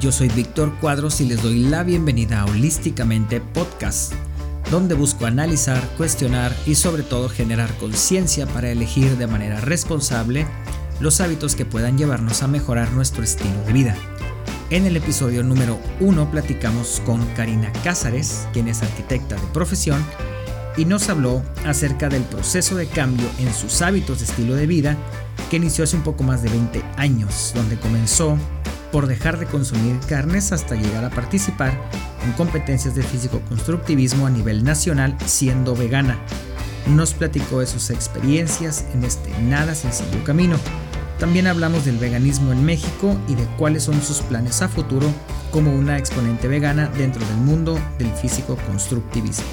yo soy Víctor Cuadros y les doy la bienvenida a Holísticamente Podcast, donde busco analizar, cuestionar y sobre todo generar conciencia para elegir de manera responsable los hábitos que puedan llevarnos a mejorar nuestro estilo de vida. En el episodio número 1 platicamos con Karina Cázares, quien es arquitecta de profesión, y nos habló acerca del proceso de cambio en sus hábitos de estilo de vida que inició hace un poco más de 20 años, donde comenzó por dejar de consumir carnes hasta llegar a participar en competencias de físico-constructivismo a nivel nacional siendo vegana. Nos platicó de sus experiencias en este nada sencillo camino. También hablamos del veganismo en México y de cuáles son sus planes a futuro como una exponente vegana dentro del mundo del físico-constructivismo.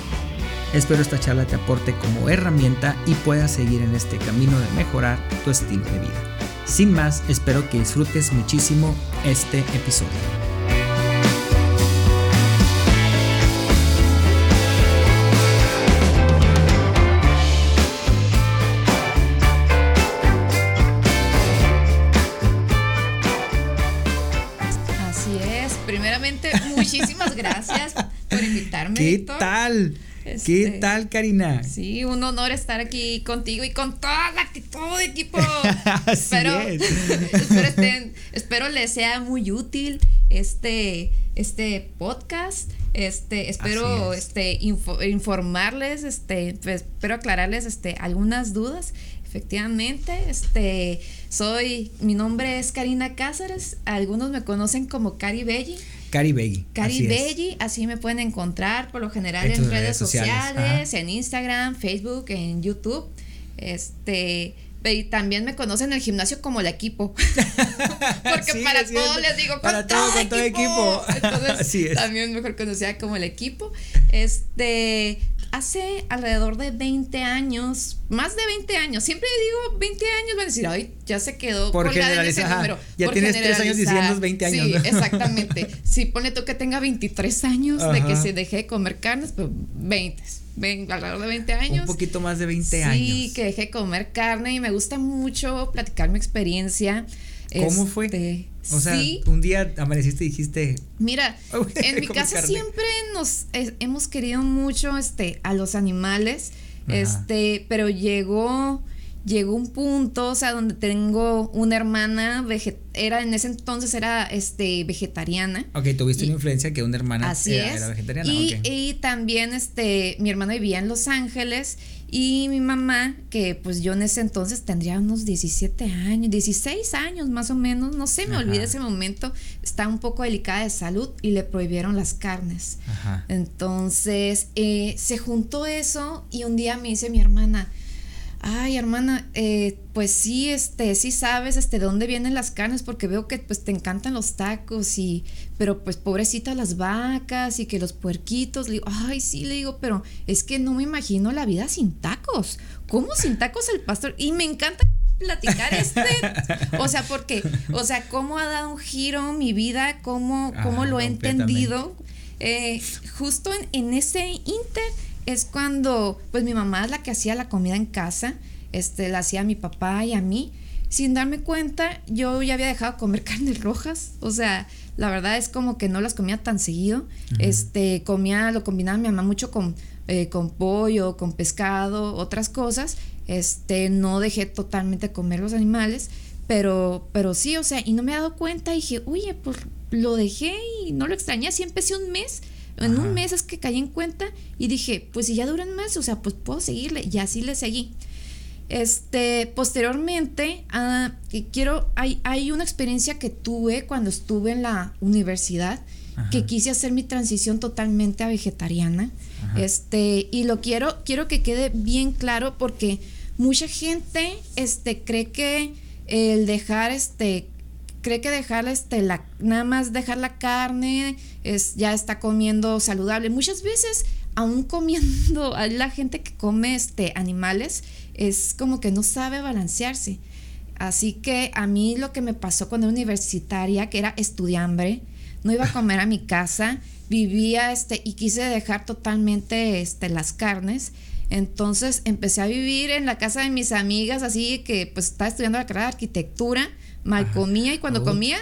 Espero esta charla te aporte como herramienta y puedas seguir en este camino de mejorar tu estilo de vida. Sin más, espero que disfrutes muchísimo este episodio. Así es. Primeramente, muchísimas gracias por invitarme. ¿Qué Víctor. tal? ¿Qué Este, tal, Karina? Sí, un honor estar aquí contigo y con toda la todo el equipo. Así espero, es. espero, estén- espero les sea muy útil este, este podcast. Este, espero es. este, info- informarles, este, pues, espero aclararles este, algunas dudas. Efectivamente, este, soy, mi nombre es Karina Cáceres, algunos me conocen como Cari Belli. Cari Begui. Cari así así me pueden encontrar por lo general En redes, redes sociales, sociales, en Instagram, Facebook, en YouTube. Este, y también me conocen en el gimnasio como el equipo. Porque Sí, para es cierto. todo les digo, Para con todo, todo, con todo equipo. equipo. Entonces, Así es. también mejor conocida como el equipo. Este, hace alrededor de 20 años, más de 20 años, siempre digo 20 años, van a decir, ay, ya se quedó Por ese generalizar, ajá. número. Ya Por tienes tres años generalizar. diciendo 20 años, Sí, ¿no? exactamente. Si pone tú que tenga 23 años de que Ajá. se deje de comer carnes, pues 20, ven, alrededor de 20 años. Un poquito más de 20 sí, años. que dejé de comer carne y me gusta mucho platicar mi experiencia. ¿Cómo fue? Este, O sea, sí, un día amaneciste y dijiste, Mira, en mi casa carne. siempre nos hemos querido mucho este a los animales, Ajá. este, pero llegó llegó un punto, o sea, donde tengo una hermana era en ese entonces era este vegetariana. ok, tuviste Y- una influencia que una hermana Así era, es. era vegetariana. y, y también este mi hermana vivía en Los Ángeles y mi mamá, que pues yo en ese entonces tendría unos 17 años, 16 años más o menos, no sé, me olvidé ese momento, está un poco delicada de salud y le prohibieron las carnes. Ajá. Entonces eh, se juntó eso y un día me dice mi hermana, ay hermana, eh, pues sí, este, sí sabes, este, de dónde vienen las carnes, porque veo que pues te encantan los tacos y, pero pues pobrecitas las vacas y que los puerquitos, le digo, ay sí, le digo, pero es que no me imagino la vida sin tacos, ¿cómo sin tacos el pastor? Y me encanta platicar este, o sea, porque, o sea, cómo ha dado un giro mi vida, cómo, cómo Ah, lo he entendido, eh, justo en, en ese inter es cuando pues mi mamá es la que hacía la comida en casa, este, la hacía a mi papá y a mí. Sin darme cuenta, yo ya había dejado de comer carnes rojas. O sea, la verdad es como que no las comía tan seguido. Este, comía, lo combinaba mi mamá mucho con, eh, con pollo, con pescado, otras cosas. Este, no dejé totalmente comer los animales. Pero, pero sí, o sea, y no me he dado cuenta. Y dije, oye, pues lo dejé y no lo extrañé. Así empecé un mes. En Ajá. un mes es que caí en cuenta y dije, pues si ya dura un mes, o sea, pues puedo seguirle. Y así le seguí. Este, posteriormente, ah, quiero, hay, hay una experiencia que tuve cuando estuve en la universidad, Ajá. que quise hacer mi transición totalmente a vegetariana. Ajá. Este, y lo quiero, quiero que quede bien claro porque mucha gente, este, cree que el dejar, este, cree que dejar, este, la, nada más dejar la carne, es, ya está comiendo saludable. Muchas veces, aún comiendo, la gente que come, este, animales, es como que no sabe balancearse. Así que a mí lo que me pasó cuando era universitaria, que era estudiambre, no iba a comer a mi casa, vivía este y quise dejar totalmente este las carnes. Entonces empecé a vivir en la casa de mis amigas, así que pues estaba estudiando la carrera de arquitectura, mal comía y cuando Oh. comía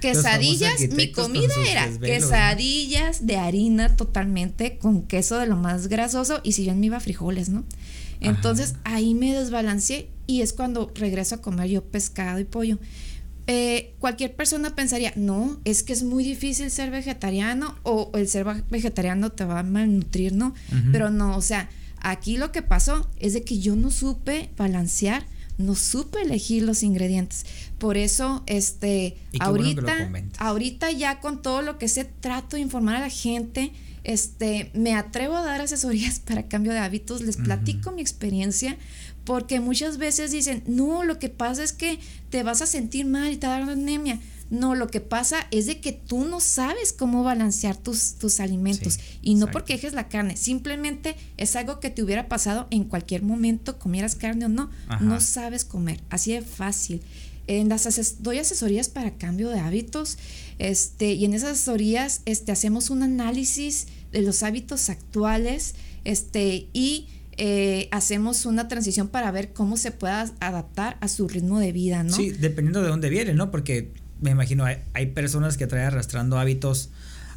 quesadillas, mi comida era quesadillas de harina totalmente con queso de lo más grasoso y si yo me iba frijoles, ¿no? Entonces ahí me desbalanceé y es cuando regreso a comer yo pescado y pollo. Eh, cualquier persona pensaría, no, es que es muy difícil ser vegetariano o, el ser vegetariano te va a malnutrir, ¿no? Pero no, o sea, aquí lo que pasó es de que yo no supe balancear, no supe elegir los ingredientes. Por eso, este, ahorita, ahorita ya con todo lo que sé, trato de informar a la gente, este, me atrevo a dar asesorías para cambio de hábitos, les platico mi experiencia, porque muchas veces dicen, no, lo que pasa es que te vas a sentir mal y te va a dar anemia. No, lo que pasa es de que tú no sabes cómo balancear tus, tus alimentos. y no porque dejes la carne, simplemente es algo que te hubiera pasado en cualquier momento, comieras carne o no. No sabes comer, así de fácil. En las doy asesorías para cambio de hábitos este, y en esas asesorías este, hacemos un análisis de los hábitos actuales este, y eh, hacemos una transición para ver cómo se pueda adaptar a su ritmo de vida, ¿no? Sí, dependiendo de dónde viene, ¿no? Porque me imagino, hay, hay personas que traen arrastrando hábitos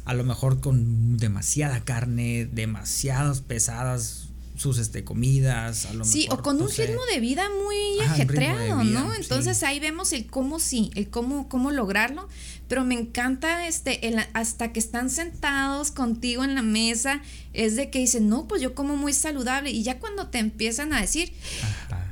a lo mejor con demasiada carne, demasiadas pesadas sus este, comidas, a lo Sí, o con un ritmo de vida muy ajetreado, ¿no? Entonces ahí vemos el cómo sí, el cómo, cómo lograrlo, pero me encanta este, el, hasta que están sentados contigo en la mesa, es de que dicen, no, pues yo como muy saludable, y ya cuando te empiezan a decir,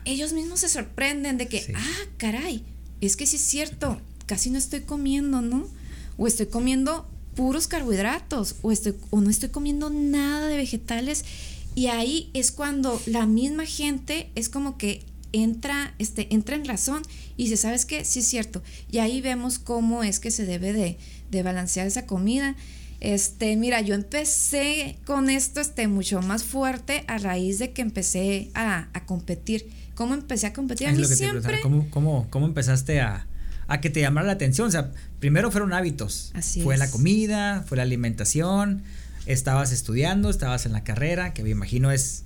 ellos mismos se sorprenden de que, ah, caray, es que sí es cierto, casi no estoy comiendo, ¿no? O estoy comiendo puros carbohidratos, o, estoy, o no estoy comiendo nada de vegetales y ahí es cuando la misma gente es como que entra, este, entra en razón y dice, ¿sabes qué? Sí es cierto. Y ahí vemos cómo es que se debe de, de balancear esa comida. Este, mira, yo empecé con esto este, mucho más fuerte a raíz de que empecé a, a competir. ¿Cómo empecé a competir? A mí siempre... ¿Cómo, cómo, cómo empezaste a, a que te llamara la atención? O sea, primero fueron hábitos. Así fue la comida, fue la alimentación estabas estudiando, estabas en la carrera, que me imagino es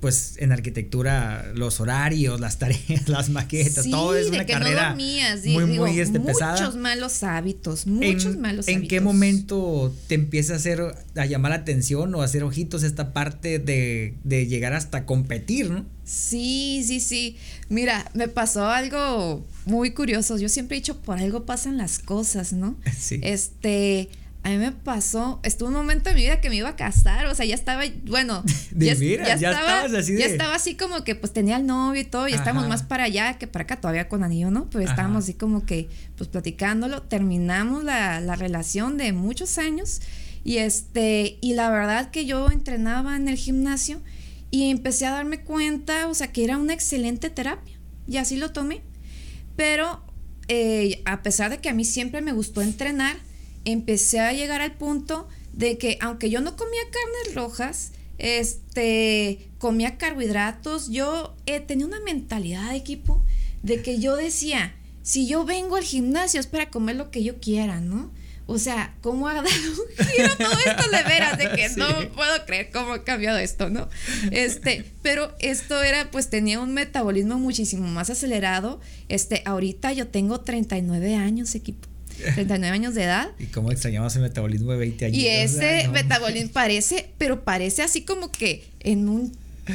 pues en arquitectura los horarios, las tareas, las maquetas, todo es una carrera muy muy este, muchos malos hábitos, muchos malos hábitos. ¿En qué momento te empieza a hacer a llamar la atención o a hacer ojitos esta parte de, de llegar hasta competir, ¿no? Sí, sí, sí. Mira, me pasó algo muy curioso. Yo siempre he dicho, por algo pasan las cosas, ¿no? Sí. Este, a mí me pasó, estuvo un momento en mi vida que me iba a casar, o sea, ya estaba, bueno, ya, estaba, así ya estaba así como que pues tenía el novio y todo, y estábamos más para allá que para acá, todavía con anillo, ¿no? Pues estábamos así como que pues platicándolo, terminamos la, la relación de muchos años y este, y la verdad que yo entrenaba en el gimnasio y empecé a darme cuenta, o sea, que era una excelente terapia y así lo tomé, pero eh, a pesar de que a mí siempre me gustó entrenar, empecé a llegar al punto de que aunque yo no comía carnes rojas, este, comía carbohidratos, yo eh, tenía una mentalidad de equipo de que yo decía, si yo vengo al gimnasio es para comer lo que yo quiera, ¿no? O sea, ¿cómo ha dado un giro todo esto de veras? De que no puedo creer cómo ha cambiado esto, ¿no? Este, pero esto era, pues tenía un metabolismo muchísimo más acelerado. Este, ahorita yo tengo 39 años, equipo. 39 años de edad. ¿Y cómo extrañamos el metabolismo de 20 años? Y ese metabolismo parece, pero parece así como que en un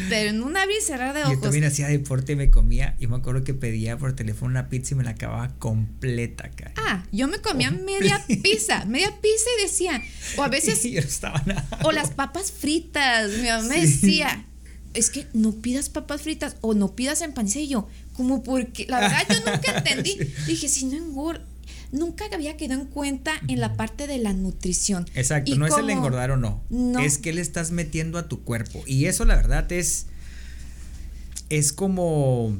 pero en un abrir y cerrar de ojos. Yo también hacía deporte y me comía. Yo me acuerdo que pedía por teléfono una pizza y me la acababa completa, cara. Ah, yo me comía media pizza, media pizza y decía, o a veces. yo no estaba nada. O las papas fritas. Mi mamá me decía, es que no pidas papas fritas o no pidas empanizadas. Y yo, como porque, la verdad, yo nunca entendí. Dije, si no engorda nunca había quedado en cuenta en la parte de la nutrición. Exacto, no es el engordar o no, es que le estás metiendo a tu cuerpo. Y eso la verdad es, es como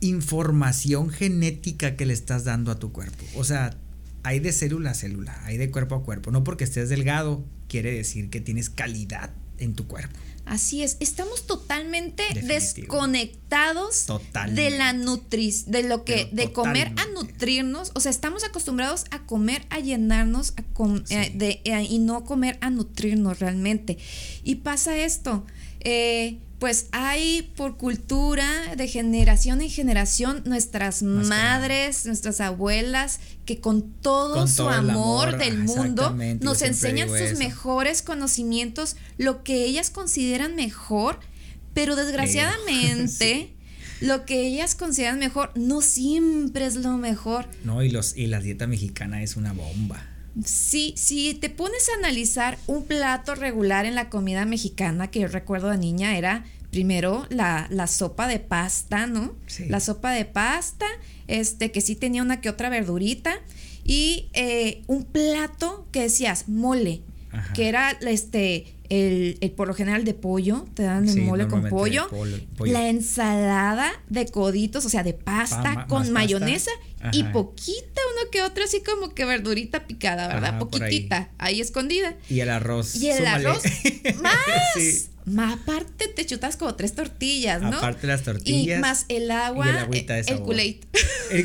información genética que le estás dando a tu cuerpo. O sea, hay de célula a célula, hay de cuerpo a cuerpo. No porque estés delgado quiere decir que tienes calidad en tu cuerpo. Así es, estamos totalmente desconectados de la nutris, de lo que, de comer a nutrirnos, o sea, estamos acostumbrados a comer a llenarnos a eh, de, eh, y no comer a nutrirnos realmente. Y pasa esto, eh, pues hay por cultura de generación en generación nuestras madres, nuestras abuelas, que con todo su amor, del mundo nos enseñan sus mejores conocimientos, lo que ellas consideran mejor, pero desgraciadamente... Lo que ellas consideran mejor no siempre es lo mejor. No, y los y la dieta mexicana es una bomba. Sí, si te pones a analizar un plato regular en la comida mexicana, que yo recuerdo de niña, era primero la, sopa de pasta, ¿no? La sopa de pasta, este, que sí tenía una que otra verdurita, y eh, un plato que decías mole, que era este el, por lo general de pollo, te dan el mole con pollo, la ensalada de coditos, o sea, de pasta con mayonesa y poquita, uno que otro, así como que verdurita picada, ¿verdad? Poquitita, ahí. escondida. Y el arroz. Y el arroz, más. Más aparte te chutas como tres tortillas, ¿no? Aparte las tortillas. Y más el agua, el, el El culé. El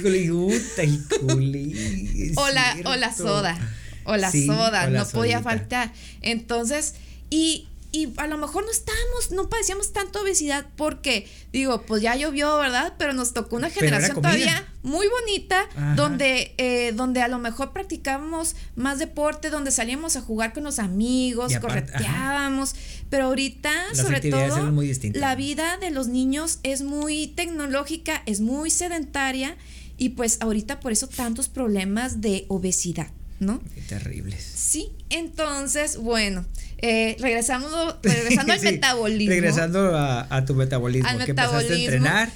el culé. o, la, o la soda. O la soda, no podía faltar. Entonces, y, y a lo mejor no estábamos, no padecíamos tanto obesidad porque, digo, pues ya llovió, ¿verdad? Pero nos tocó una generación todavía muy bonita, donde, eh, donde a lo mejor practicábamos más deporte, donde salíamos a jugar con los amigos, correteábamos, pero ahorita, sobre todo, la vida de los niños es muy tecnológica, es muy sedentaria, y pues ahorita por eso tantos problemas de obesidad. ¿No? Qué terribles. Sí, entonces, bueno, eh, regresamos, regresando al metabolismo. Regresando a, tu metabolismo. Al metabolismo. a entrenar.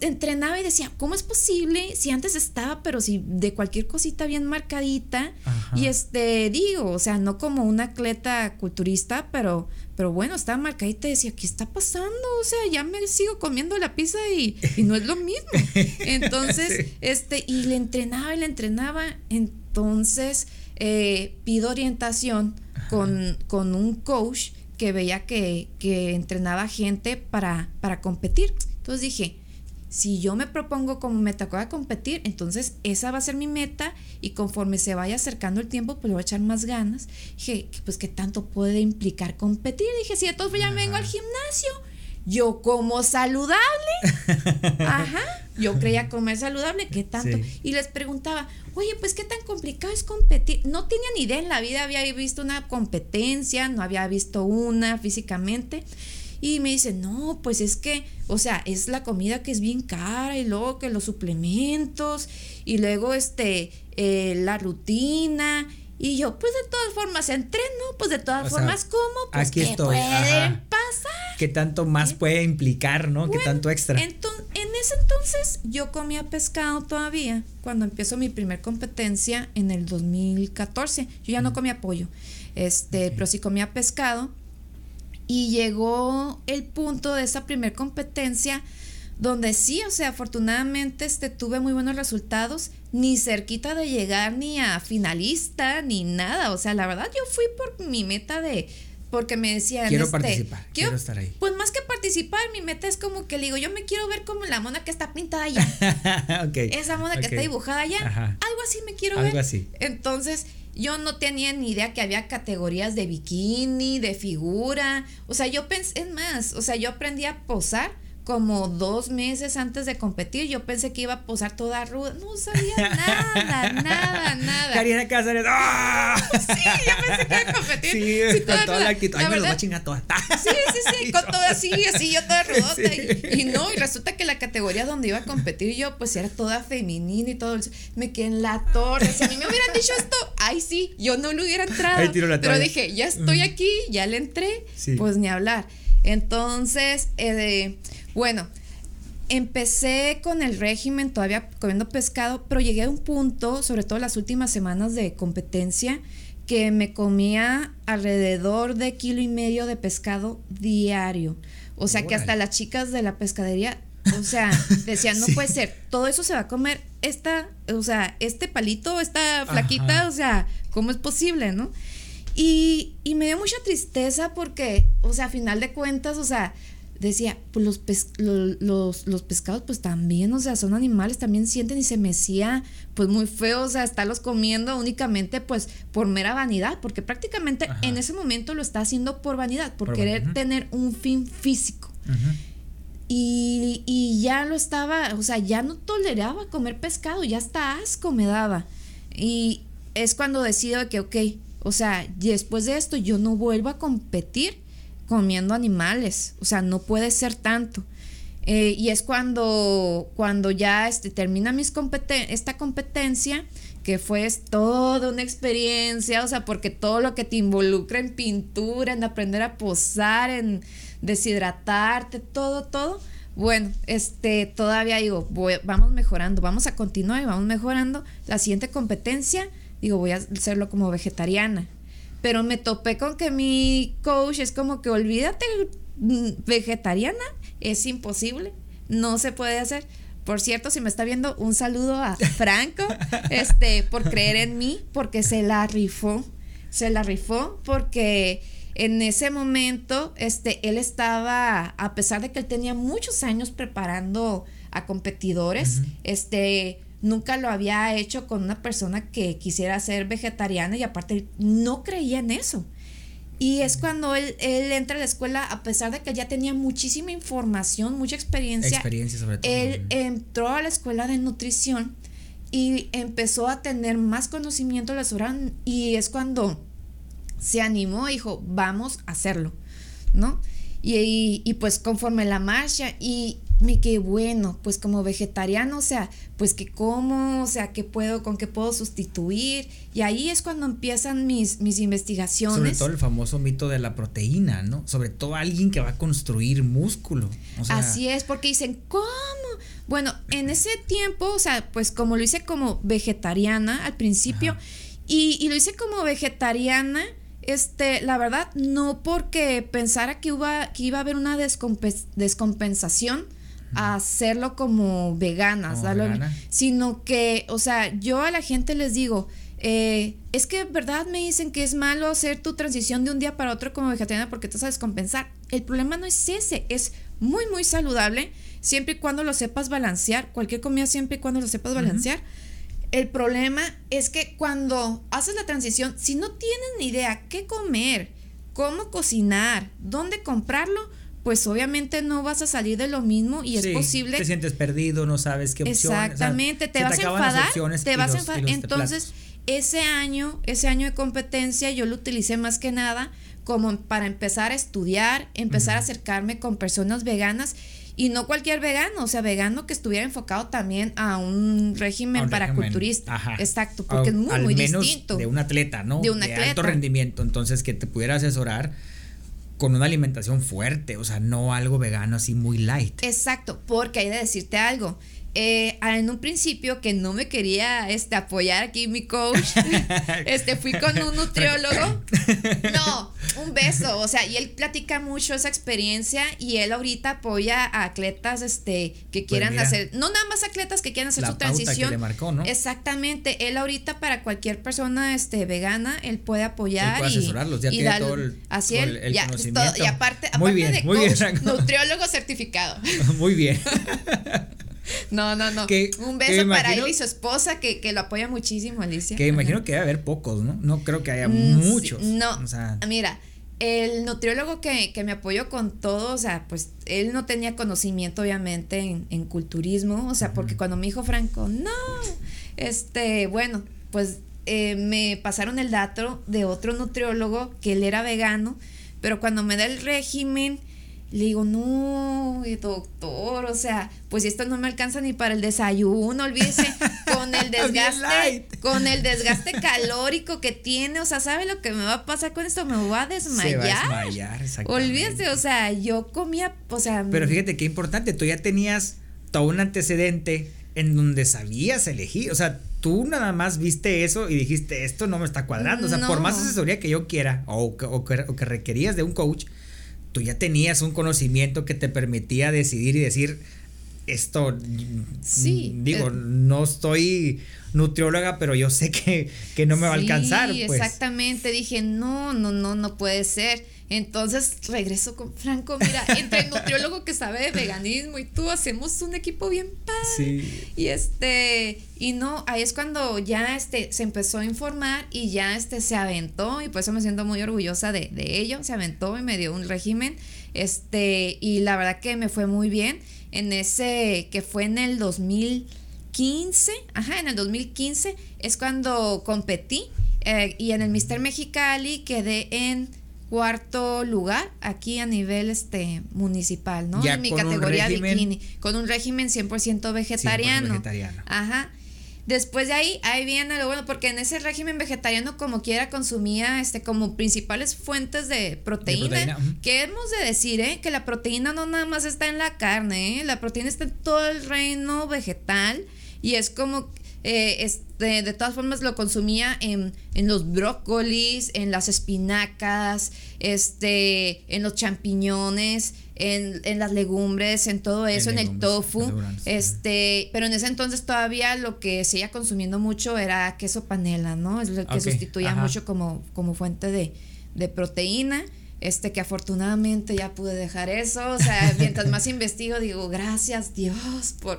entrenaba y decía, ¿cómo es posible si antes estaba, pero si de cualquier cosita bien marcadita? Y este, digo, o sea, no como una atleta culturista, pero, pero bueno, estaba marcadita y decía, ¿qué está pasando? O sea, ya me sigo comiendo la pizza y, no es lo mismo. Entonces, este, y le entrenaba y le entrenaba. Entonces, eh, pido orientación con, con, un coach que veía que, que entrenaba gente para, para competir. Entonces dije, si yo me propongo como meta a competir, entonces esa va a ser mi meta y conforme se vaya acercando el tiempo, pues le voy a echar más ganas. Dije, pues qué tanto puede implicar competir. Dije, si de todos ya vengo al gimnasio, yo como saludable. Ajá, yo creía comer saludable, ¿qué tanto? Y les preguntaba, oye, pues qué tan complicado es competir. No tenía ni idea en la vida, había visto una competencia, no había visto una físicamente. Y me dice, no, pues es que, o sea, es la comida que es bien cara y luego que los suplementos y luego este, eh, la rutina y yo, pues de todas formas entreno, pues de todas formas como, pues aquí estoy. pasar? ¿Qué tanto más ¿Eh? puede implicar, no? ¿Qué tanto extra? en ese entonces yo comía pescado todavía, cuando empiezo mi primer competencia en el 2014. Yo ya no comía pollo, este, pero sí comía pescado. Y llegó el punto de esa primer competencia donde sí, o sea, afortunadamente este, tuve muy buenos resultados, ni cerquita de llegar ni a finalista, ni nada. O sea, la verdad yo fui por mi meta de, porque me decían, quiero este, participar, quiero, estar ahí. Pues más que participar, mi meta es como que le digo, yo me quiero ver como la mona que está pintada allá. Esa mona que está dibujada allá. Algo así me quiero ver. Algo así. Entonces, yo no tenía ni idea que había categorías de bikini, de figura. O sea, yo pensé, es más, o sea, yo aprendí a posar como dos meses antes de competir, yo pensé que iba a posar toda ruda. No sabía nada, nada, nada. Karina Cáceres. ¡ah! Sí, yo pensé que iba a competir. Sí, con toda, la actitud. Ay, me lo va a chingar toda. Sí, sí, sí, con toda así, así, yo toda rudota. Y, no, y resulta que la categoría donde iba a competir yo, pues era toda femenina y todo. Me quedé en la torre. Si a mí me hubieran dicho esto, ay, sí, yo no lo hubiera entrado. Pero dije, ya estoy aquí, ya le entré, pues ni hablar. Entonces, eh, bueno, empecé con el régimen todavía comiendo pescado, pero llegué a un punto, sobre todo las últimas semanas de competencia, que me comía alrededor de kilo y medio de pescado diario. O sea que hasta las chicas de la pescadería, o sea, decían, no puede ser, todo eso se va a comer esta, o sea, este palito, esta flaquita, o sea, ¿cómo es posible, no? Y, y me dio mucha tristeza porque, o sea, a final de cuentas, o sea, decía, pues los, los, los, pescados pues también, o sea, son animales, también sienten y se me hacía pues muy feo, o sea, estarlos comiendo únicamente pues por mera vanidad, porque prácticamente en ese momento lo está haciendo por vanidad, por, querer tener un fin físico. y, y, ya lo estaba, o sea, ya no toleraba comer pescado, ya hasta asco me daba. Y es cuando decido que, ok, o sea, después de esto yo no vuelvo a competir comiendo animales, o sea, no puede ser tanto. Eh, y es cuando, cuando ya este, termina mis competen esta competencia, que fue toda una experiencia, o sea, porque todo lo que te involucra en pintura, en aprender a posar, en deshidratarte, todo, todo. Bueno, este, todavía digo, vamos mejorando, vamos a continuar y vamos mejorando. La siguiente competencia, digo, voy a hacerlo como vegetariana pero me topé con que mi coach es como que olvídate mm, vegetariana, es imposible, no se puede hacer. Por cierto, si me está viendo, un saludo a Franco, este, por creer en mí, porque se la rifó, se la rifó, porque en ese momento, este, él estaba, a pesar de que él tenía muchos años preparando a competidores, este, nunca lo había hecho con una persona que quisiera ser vegetariana y aparte no creía en eso. Y es cuando él, entra a la escuela, a pesar de que ya tenía muchísima información, mucha experiencia. Experiencia sobre todo. Él entró a la escuela de nutrición y empezó a tener más conocimiento de la y es cuando se animó y dijo, vamos a hacerlo, ¿no? Y, y, pues conforme la marcha y, me quedé bueno, pues como vegetariano, o sea, pues que como, o sea, qué puedo, con qué puedo sustituir. Y ahí es cuando empiezan mis, mis investigaciones. Sobre todo el famoso mito de la proteína, ¿no? Sobre todo alguien que va a construir músculo. Así es, porque dicen, ¿cómo? Bueno, en ese tiempo, o sea, pues como lo hice como vegetariana al principio, y, y, lo hice como vegetariana. Este, la verdad, no porque pensara que iba, que iba a haber una descompensación, hacerlo como veganas, sino que, o sea, yo a la gente les digo, eh, es que verdad me dicen que es malo hacer tu transición de un día para otro como vegetariana porque te sabes compensar. El problema no es ese, es muy, muy saludable siempre y cuando lo sepas balancear, cualquier comida siempre y cuando lo sepas balancear. El problema es que cuando haces la transición, si no tienes ni idea qué comer, cómo cocinar, dónde comprarlo, pues obviamente no vas a salir de lo mismo y es posible. Te sientes perdido, no sabes qué opción. Exactamente, te, vas a enfadar, te vas a enfadar. Entonces, ese año, ese año de competencia, yo lo utilicé más que nada como para empezar a estudiar, empezar a acercarme con personas veganas y no cualquier vegano, o sea, vegano que estuviera enfocado también a un régimen para culturista. Exacto, porque es muy, muy distinto. De un atleta, ¿no? De un atleta. De alto rendimiento, entonces que te pudiera asesorar con una alimentación fuerte, o sea, no algo vegano así muy light. Exacto, porque hay de decirte algo. Eh, en un principio que no me quería este, apoyar aquí mi coach, este, fui con un nutriólogo. No, un beso. O sea, y él platica mucho esa experiencia y él ahorita apoya a atletas este, que pues quieran hacer, no nada más atletas que quieran hacer su transición. Que le marcó, ¿no? Exactamente. Él ahorita para cualquier persona este, vegana, él puede apoyar. puede asesorarlos, ya y tiene todo el, así él, ya, y aparte, aparte de coach, nutriólogo certificado. muy bien. No, no, no. un beso para él y su esposa que, lo apoya muchísimo, Alicia. Que imagino que debe haber pocos, ¿no? No creo que haya mm, muchos. no. Mira, el nutriólogo que, me apoyó con todo, o sea, pues él no tenía conocimiento, obviamente, en, culturismo. O sea, porque cuando me dijo Franco, no, este, bueno, pues eh, me pasaron el dato de otro nutriólogo que él era vegano, pero cuando me da el régimen le digo, no, doctor, o sea, pues esto no me alcanza ni para el desayuno, olvídese, con el desgaste, con el desgaste calórico que tiene, o sea, ¿sabe lo que me va a pasar con esto? Me voy a desmayar. Se va a desmayar, exactamente. Olvídese, o sea, yo comía, o sea. Pero fíjate qué importante, tú ya tenías todo un antecedente en donde sabías elegir, o sea, tú nada más viste eso y dijiste, esto no me está cuadrando, o sea, por más asesoría que yo quiera o, o que requerías de un coach, tú ya tenías un conocimiento que te permitía decidir y decir, esto, sí, digo, eh, no estoy nutrióloga, pero yo sé que, no me va a alcanzar. Pues. exactamente, dije, no, no, no, no puede ser. Entonces regreso con Franco, mira, entre el nutriólogo que sabe de veganismo y tú hacemos un equipo bien padre. Sí. Y este, y no, ahí es cuando ya este se empezó a informar y ya este se aventó, y por eso me siento muy orgullosa de, de ello, se aventó y me dio un régimen. Este, y la verdad que me fue muy bien en ese que fue en el 2015, ajá, en el 2015 es cuando competí eh, y en el Mister Mexicali quedé en cuarto lugar aquí a nivel este municipal, ¿no? en mi categoría bikini, con un régimen 100% vegetariano. 100% vegetariano. Ajá. Después de ahí, ahí viene lo bueno, porque en ese régimen vegetariano como quiera consumía este como principales fuentes de proteína, que hemos de decir, ¿eh? que la proteína no nada más está en la carne, ¿eh? la proteína está en todo el reino vegetal y es como eh, este, de todas formas lo consumía en, en, los brócolis, en las espinacas, este, en los champiñones, en, en las legumbres, en todo eso, en, el tofu. Este, pero en ese entonces todavía lo que seguía consumiendo mucho era queso panela, ¿no? Es lo que sustituía mucho como, como fuente de, de proteína este que afortunadamente ya pude dejar eso, o sea, mientras más investigo digo, gracias Dios por,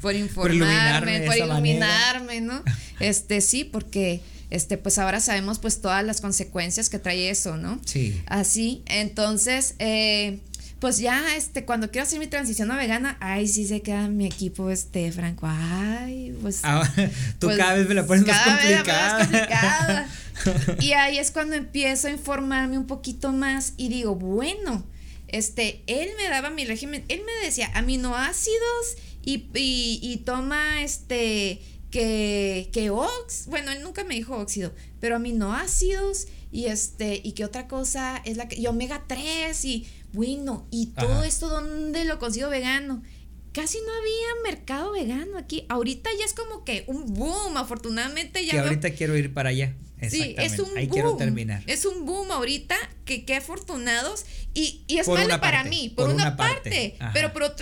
por informarme, por iluminarme, ¿no? Este sí, porque este pues ahora sabemos pues todas las consecuencias que trae eso, ¿no? Sí. Así, entonces, eh, pues ya este cuando quiero hacer mi transición a vegana, ay, sí se queda mi equipo este Franco, ay, pues ah, tú pues, cada vez me la pones más complicada. Vez más complicada. y ahí es cuando empiezo a informarme un poquito más y digo, bueno, este, él me daba mi régimen, él me decía aminoácidos y, y, toma este, que, que ox, bueno, él nunca me dijo óxido, pero aminoácidos y este, y que otra cosa es la que, y omega 3 y bueno, y todo esto, ¿dónde lo consigo vegano? casi no había mercado vegano aquí. Ahorita ya es como que un boom, afortunadamente ya. Que ahorita quiero ir para allá. Sí, es un Ahí quiero terminar. Es un boom ahorita, que qué afortunados. Y, y es malo para mí, por, una, parte. Pero por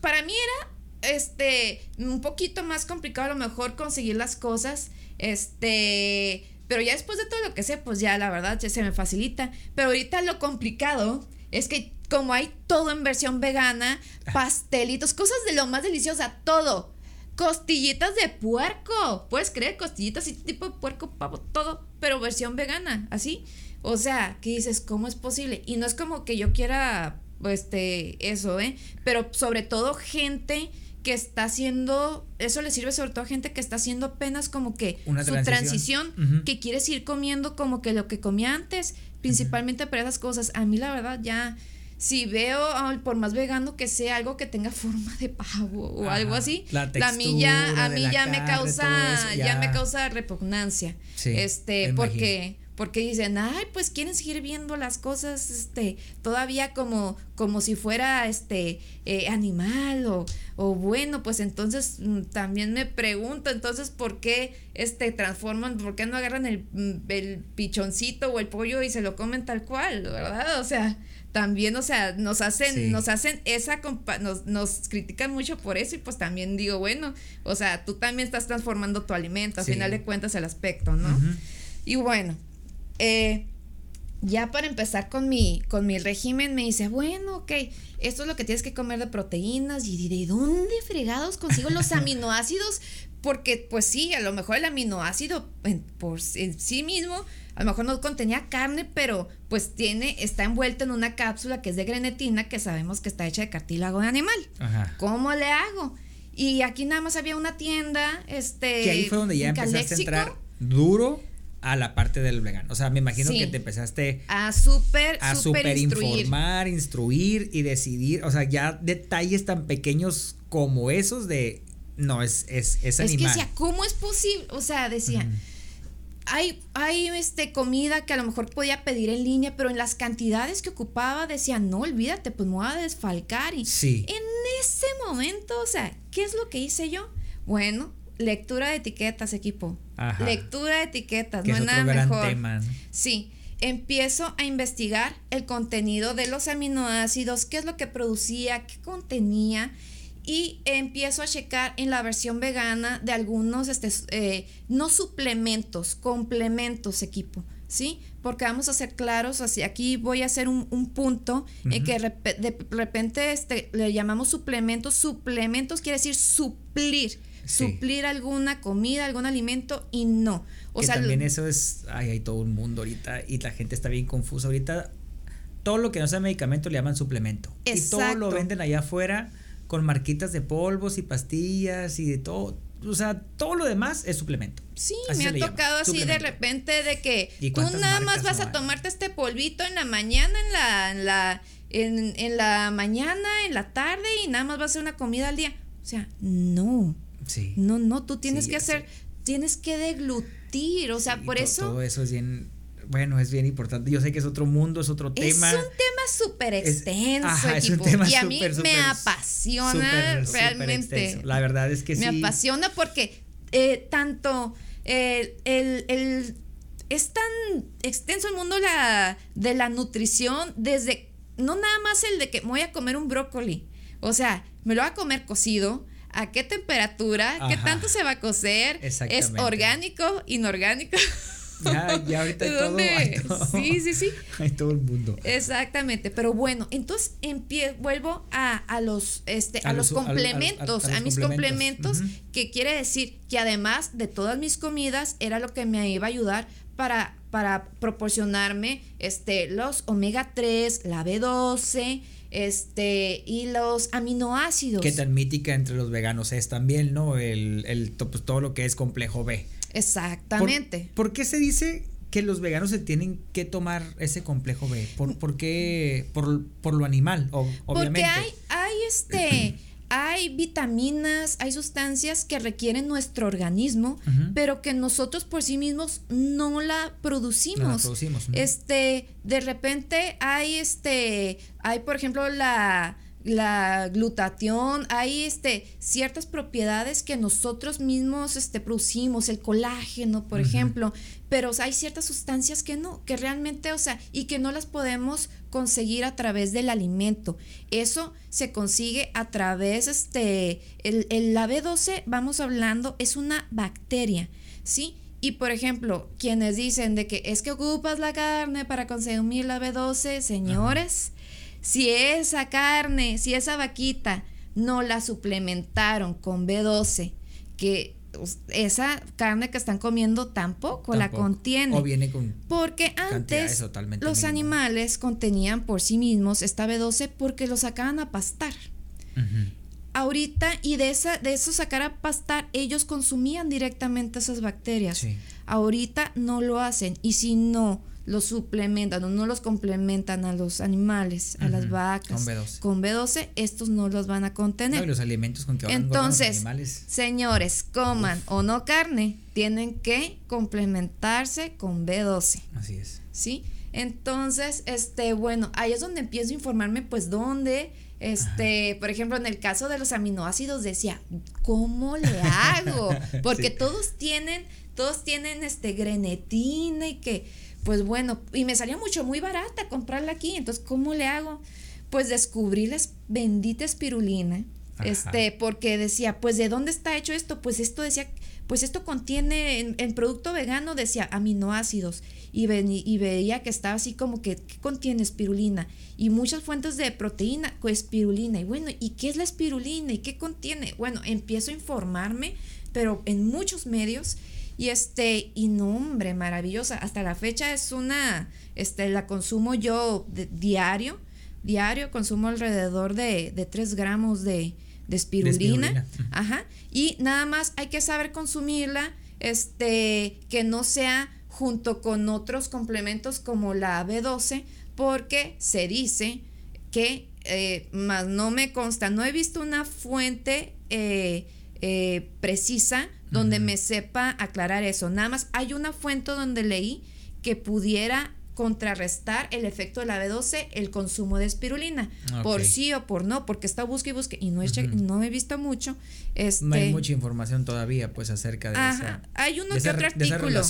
para mí era este un poquito más complicado a lo mejor conseguir las cosas. Este. Pero ya después de todo lo que sé, pues ya la verdad ya se me facilita. Pero ahorita lo complicado es que como hay todo en versión vegana, pastelitos, cosas de lo más deliciosa, todo costillitas de puerco. ¿Puedes creer? Costillitas y tipo de puerco, pavo, todo, pero versión vegana, así. O sea, ¿qué dices? ¿Cómo es posible? Y no es como que yo quiera, este, eso, ¿eh? Pero sobre todo gente que está haciendo, eso le sirve sobre todo a gente que está haciendo apenas como que su transición, que quiere seguir comiendo como que lo que comía antes, principalmente para esas cosas. A mí la verdad ya si veo, por más vegano que sea, algo que tenga forma de pavo o algo así, la a mí ya, a mí ya me causa, ya. me causa repugnancia. este, porque, porque dicen, ay, pues quieren seguir viendo las cosas, este, todavía como, como si fuera este eh, animal o, o bueno, pues entonces mm, también me pregunto, entonces, ¿por qué este transforman, por qué no agarran el, mm, el pichoncito o el pollo y se lo comen tal cual, verdad? O sea, también, o sea, nos hacen, nos hacen esa, nos, nos critican mucho por eso y pues también digo, bueno, o sea, tú también estás transformando tu alimento, al final de cuentas el aspecto, ¿no? Y bueno, eh, ya para empezar con mi, con mi régimen, me dice, bueno, ok, esto es lo que tienes que comer de proteínas y de dónde fregados consigo los aminoácidos, porque pues sí, a lo mejor el aminoácido por sí mismo a lo mejor no contenía carne, pero pues tiene, está envuelto en una cápsula que es de grenetina, que sabemos que está hecha de cartílago de animal. Ajá. ¿Cómo le hago? Y aquí nada más había una tienda, este... Que ahí fue donde ya empezaste a entrar duro a la parte del vegano. O sea, me imagino que te empezaste a súper, a súper informar, instruir y decidir. O sea, ya detalles tan pequeños como esos de no, es, es, es animal. Es que decía, ¿cómo es posible? O sea, decía, hay, hay este, comida que a lo mejor podía pedir en línea, pero en las cantidades que ocupaba decía, no, olvídate, pues me voy a desfalcar. Y sí. en ese momento, o sea, ¿qué es lo que hice yo? Bueno, lectura de etiquetas, equipo. Lectura de etiquetas, no es nada mejor. Sí, empiezo a investigar el contenido de los aminoácidos, qué es lo que producía, qué contenía y empiezo a checar en la versión vegana de algunos, este, eh, no suplementos, complementos equipo, ¿sí? porque vamos a ser claros, así aquí voy a hacer un, un punto en que de repente este, le llamamos suplementos. Suplementos quiere decir suplir. Suplir alguna comida, algún alimento y no. O sea, también eso es, ay, hay todo un mundo ahorita y la gente está bien confusa. Ahorita todo lo que no sea medicamento le llaman suplemento. Exacto. Y todo lo venden allá afuera con marquitas de polvos y pastillas y de todo o sea, todo lo demás es suplemento. Sí, me ha tocado así de repente de que tú nada más vas a tomarte este polvito en la mañana, en la, en la, en, la mañana, en la tarde y nada más va a ser una comida al día. O sea, no. Sí. No, no, tú tienes que hacer, tienes que deglutir, o sea, por eso. Todo eso es bien bueno, es bien importante. Yo sé que es otro mundo, es otro tema. Es un tema súper extenso. Es, un tema y a mí me apasiona realmente. La verdad es que me sí. Me apasiona porque eh, tanto el, el, es tan extenso el mundo la, de la nutrición, desde no nada más el de que voy a comer un brócoli. O sea, me lo voy a comer cocido, a qué temperatura, qué tanto se va a cocer, es orgánico, inorgánico. Ya, ya ahorita hay todo, Sí, sí, sí. Hay todo el mundo. Exactamente. Pero bueno, entonces vuelvo a, a, los este a, los, complementos, a, mis complementos, que quiere decir que además de todas mis comidas, era lo que me iba a ayudar para, para proporcionarme este los omega 3, la B12 este y los aminoácidos. Que tan mítica entre los veganos es también, ¿no? El, el pues, todo lo que es complejo B. Exactamente. ¿Por, qué se dice que los veganos se tienen que tomar ese complejo B? ¿Por, qué? Por, lo animal, obviamente. Porque hay, hay este. hay vitaminas, hay sustancias que requieren nuestro organismo, pero que nosotros por sí mismos no la producimos. No la producimos. Este, de repente hay este, hay por ejemplo la la glutatión, hay este, ciertas propiedades que nosotros mismos este, producimos, el colágeno, por ejemplo, pero hay ciertas sustancias que no, que realmente, o sea, y que no las podemos conseguir a través del alimento. Eso se consigue a través, este, el, el la B12, vamos hablando, es una bacteria, ¿sí? Y por ejemplo, quienes dicen de que es que ocupas la carne para consumir la B12, señores, si esa carne, si esa vaquita no la suplementaron con B12, que esa carne que están comiendo tampoco, la contiene. O viene con. Porque antes los animales contenían por sí mismos esta B12 porque lo sacaban a pastar. Ahorita, y de, esa, de eso sacar a pastar, ellos consumían directamente esas bacterias. Ahorita no lo hacen. Y si no los suplementan o no los complementan a los animales, a las vacas con B12. estos no los van a contener. los alimentos con que Entonces, los animales. señores, coman o no carne, tienen que complementarse con B12. Así es. ¿Sí? Entonces, este, bueno, ahí es donde empiezo a informarme, pues, dónde, este, por ejemplo, en el caso de los aminoácidos decía, ¿cómo le hago? Porque todos tienen, todos tienen este grenetina y que pues bueno, y me salía mucho, muy barata comprarla aquí. Entonces, ¿cómo le hago? Pues descubrí la bendita espirulina. Este, porque decía, pues ¿de dónde está hecho esto? Pues esto decía, pues esto contiene, en, producto vegano decía aminoácidos. Y, y veía que estaba así como que, ¿qué contiene espirulina? Y muchas fuentes de proteína con espirulina. Y bueno, ¿y qué es la espirulina? ¿Y qué contiene? Bueno, empiezo a informarme, pero en muchos medios y este, y no, hombre, maravillosa. Hasta la fecha es una, este, la consumo yo diario. Diario consumo alrededor de, de 3 gramos de, de espirulina. Ajá. Y nada más hay que saber consumirla, este, que no sea junto con otros complementos como la B12, porque se dice que, eh, más no me consta, no he visto una fuente eh, eh, precisa donde me sepa aclarar eso. Nada más hay una fuente donde leí que pudiera contrarrestar el efecto de la B12 el consumo de espirulina, por sí o por no, porque está busque y busque y no, he, no he visto mucho. Este, no hay mucha información todavía pues acerca de esa. Hay uno que otro artículo.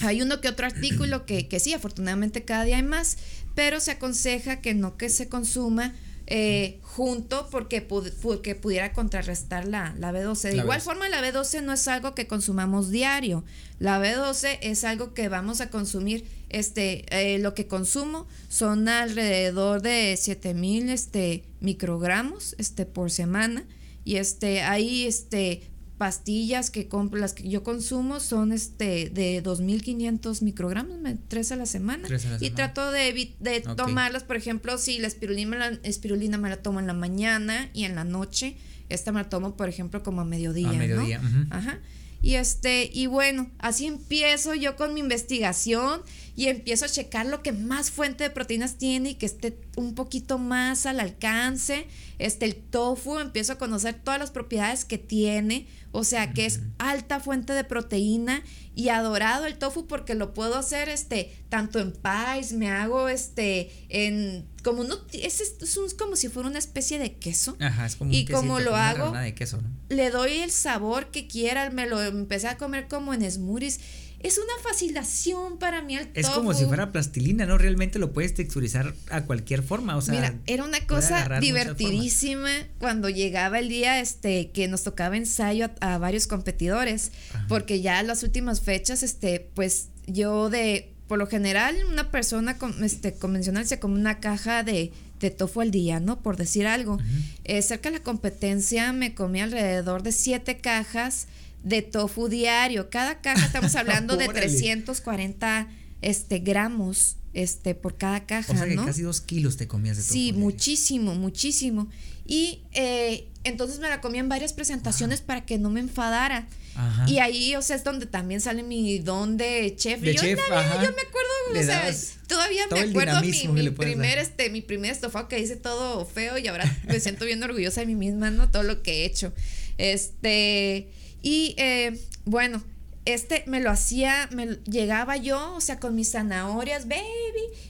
Hay uno que otro artículo que, que sí, afortunadamente cada día hay más, pero se aconseja que no que se consuma eh, junto porque, porque pudiera contrarrestar la, la B12. De igual forma, la B12 no es algo que consumamos diario. La B12 es algo que vamos a consumir. Este, eh, lo que consumo son alrededor de 7000 este, microgramos este, por semana. Y este, ahí este, pastillas que compro, las que yo consumo son este de 2500 microgramos, tres a la semana. y trato de, de tomarlas, por ejemplo, si la espirulina, la espirulina me la tomo en la mañana y en la noche, esta me la tomo, por ejemplo, como a mediodía. A mediodía. Ajá. Y este, y bueno, así empiezo yo con mi investigación y empiezo a checar lo que más fuente de proteínas tiene y que esté un poquito más al alcance. Este, el tofu, empiezo a conocer todas las propiedades que tiene, o sea, que es alta fuente de proteína y adorado el tofu porque lo puedo hacer este tanto en pies, me hago este en como no es, es, como si fuera una especie de queso. Ajá, es como y como lo hago de queso, ¿no? le doy el sabor que quiera, me lo empecé a comer como en smoothies es una fascinación para mí el tofu. Es como si fuera plastilina, ¿no? Realmente lo puedes texturizar a cualquier forma, o sea. Mira, era una cosa divertidísima cuando llegaba el día este que nos tocaba ensayo a, varios competidores, porque ya en las últimas fechas este pues yo de por lo general una persona este convencional se come una caja de de tofu al día, ¿no? Por decir algo. Eh, cerca de la competencia me comí alrededor de siete cajas de tofu diario. Cada caja estamos hablando de 340 este, gramos este, por cada caja. O sea que casi dos kilos te comías de tofu. Sí, muchísimo, muchísimo. Y eh, entonces me la comía en varias presentaciones para que no me enfadara. Y ahí, o sea, es donde también sale mi don de chef. yo, yo me acuerdo, o sea, todavía me acuerdo mi, mi primer, este, mi primer estofado que hice todo feo y ahora me siento bien orgullosa de mí misma, ¿no? Todo lo que he hecho. Este, y eh, bueno, este me lo hacía, me llegaba yo, o sea, con mis zanahorias, baby,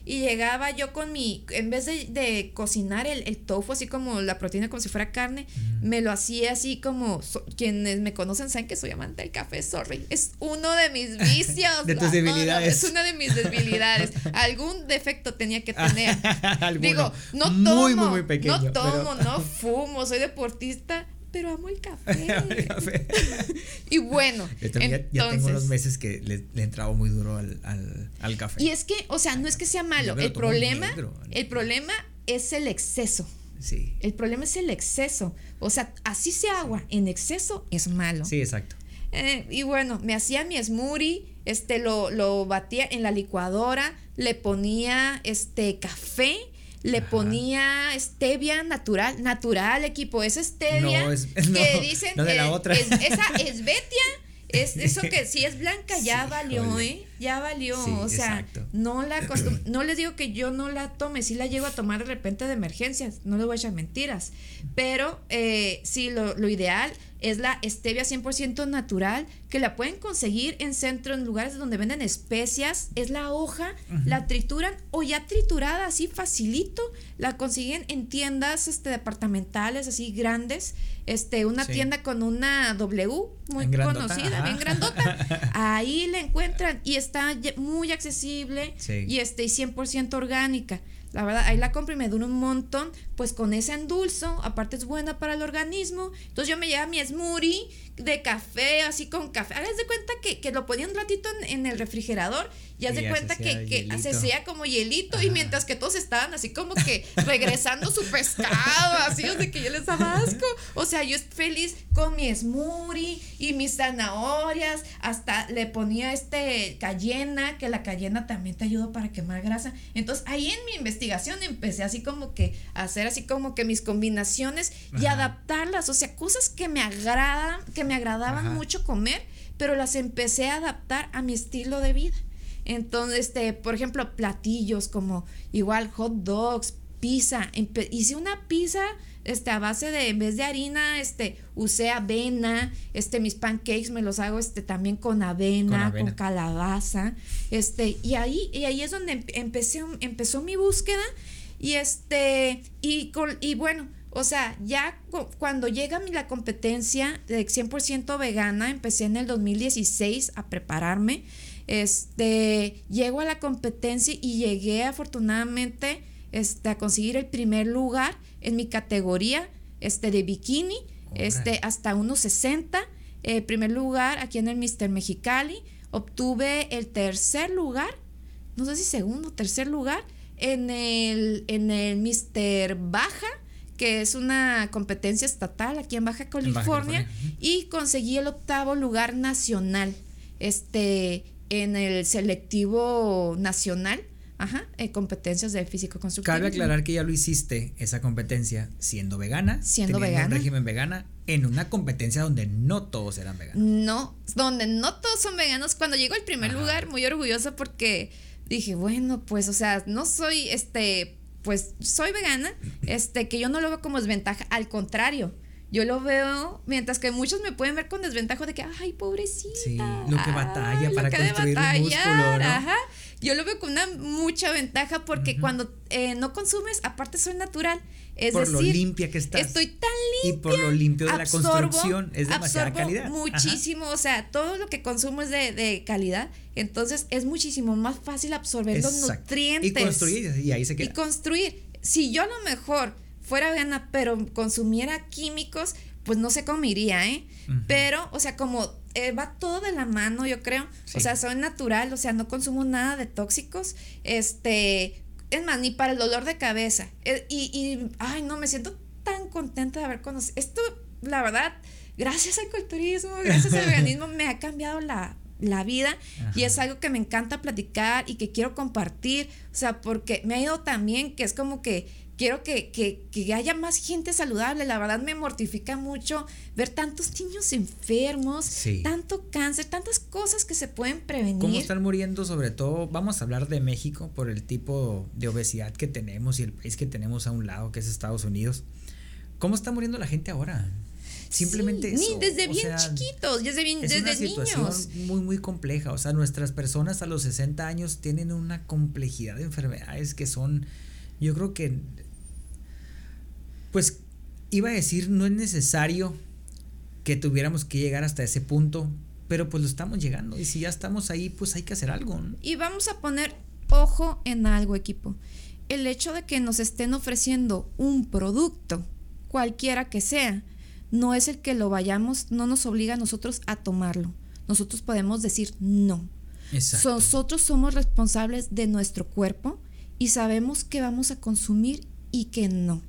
y llegaba yo con mi, en vez de, cocinar el, tofu, así como la proteína, como si fuera carne, me lo hacía así como, quienes me conocen saben que soy amante del café, sorry, es uno de mis vicios. de tus debilidades. es una de mis debilidades. Algún defecto tenía que tener. Digo, no tomo, muy, muy, pequeño, no tomo, no fumo, soy deportista pero amo el café. y bueno, entonces, ya, tengo unos meses que le, he entrado muy duro al, al, café. Y es que, o sea, no es que sea malo, el problema, el problema es el exceso. Sí. El problema es el exceso. O sea, así sea agua, en exceso es malo. Sí, exacto. Eh, y bueno, me hacía mi smoothie, este lo, lo batía en la licuadora, le ponía este café le ponía stevia natural, natural equipo, es stevia que dicen la otra. esa esvetia es eso que si es blanca ya valió, ¿eh? Ya valió, o sea, no la no les digo que yo no la tome, sí la llego a tomar de repente de emergencias, no les voy a echar mentiras, pero eh, sí, lo, lo ideal es la stevia 100% natural, que la pueden conseguir en centros, en lugares donde venden especias. Es la hoja, la trituran o ya triturada así facilito, la consiguen en tiendas este, departamentales así grandes. Este, una tienda con una W muy conocida, bien grandota. Ahí la encuentran y está muy accesible y este, y 100% orgánica. La verdad, ahí la compro y me dura un montón, pues con ese endulzo, aparte es buena para el organismo. Entonces yo me llevo mi smoothie de café, así con café. Hagas de cuenta que, que lo ponía un ratito en, el refrigerador y haz de cuenta que, que se hacía como hielito y mientras que todos estaban así como que regresando su pescado, así, de que yo les daba asco. O sea, yo feliz con mi smoothie y mis zanahorias, hasta le ponía este cayena, que la cayena también te ayuda para quemar grasa. Entonces ahí en mi investigación empecé así como que a hacer así como que mis combinaciones y adaptarlas, o sea, cosas que me agradan, que me agradaban mucho comer, pero las empecé a adaptar a mi estilo de vida. Entonces, este, por ejemplo, platillos como igual hot dogs, pizza. Hice una pizza este, a base de, en vez de harina, este, usé avena, este, mis pancakes me los hago este, también con avena, con, calabaza, este, y ahí, y ahí es donde em, empecé, empezó mi búsqueda, y este, y, con, y bueno, o sea, ya cuando llega la competencia de 100% vegana, empecé en el 2016 a prepararme. Este, llego a la competencia y llegué afortunadamente este, a conseguir el primer lugar en mi categoría este, de bikini, este, hasta 1.60. Eh, primer lugar aquí en el Mister Mexicali. Obtuve el tercer lugar, no sé si segundo o tercer lugar, en el, en el Mister Baja que es una competencia estatal aquí en Baja California, y conseguí el octavo lugar nacional, este, en el selectivo nacional. Ajá, en competencias de físico constructivo. Cabe aclarar que ya lo hiciste, esa competencia, siendo vegana, siendo vegana, un régimen vegana, en una competencia donde no todos eran veganos. No, donde no todos son veganos. Cuando llegó al primer lugar, muy orgullosa porque dije, bueno, pues, o sea, no soy, este, pues soy vegana, este, que yo no lo veo como desventaja, al contrario. Yo lo veo, mientras que muchos me pueden ver con desventaja de que, ay, pobrecita. Sí, lo que batalla para construir un músculo, ¿no? Ajá. Yo lo veo con una mucha ventaja porque cuando eh, no consumes, aparte soy natural. Es por decir, lo limpia que estás. Estoy tan limpia. Y por lo limpio de la construcción es demasiada calidad. Muchísimo, o sea, todo lo que consumo es de, de, calidad. Entonces es muchísimo más fácil absorber los nutrientes. Y construir, y ahí se queda. Y construir. Si yo a lo mejor fuera vegana, pero consumiera químicos, pues no sé cómo iría, ¿eh? Pero, o sea, como eh, va todo de la mano, yo creo. O sea, soy natural, o sea, no consumo nada de tóxicos. Este, es más, ni para el dolor de cabeza. Eh, y, y, ay, no, me siento tan contenta de haber conocido. Esto, la verdad, gracias al culturismo, gracias al veganismo, me ha cambiado la, la vida y es algo que me encanta platicar y que quiero compartir, o sea, porque me ha ido tan bien que es como que quiero que, que, haya más gente saludable. La verdad me mortifica mucho ver tantos niños enfermos, tanto cáncer, tantas cosas que se pueden prevenir. ¿Cómo están muriendo? Sobre todo, vamos a hablar de México por el tipo de obesidad que tenemos y el país que tenemos a un lado, que es Estados Unidos. ¿Cómo está muriendo la gente ahora? Simplemente Ni desde bien chiquitos, desde bien, es una situación muy muy compleja, o sea, nuestras personas a los 60 años tienen una complejidad de enfermedades que son yo creo que pues iba a decir, no es necesario que tuviéramos que llegar hasta ese punto, pero pues lo estamos llegando y si ya estamos ahí, pues hay que hacer algo. Y vamos a poner ojo en algo, equipo. El hecho de que nos estén ofreciendo un producto, cualquiera que sea, no es el que lo vayamos, no nos obliga a nosotros a tomarlo. Nosotros podemos decir no. Exacto. Nosotros somos responsables de nuestro cuerpo y sabemos que vamos a consumir y que no.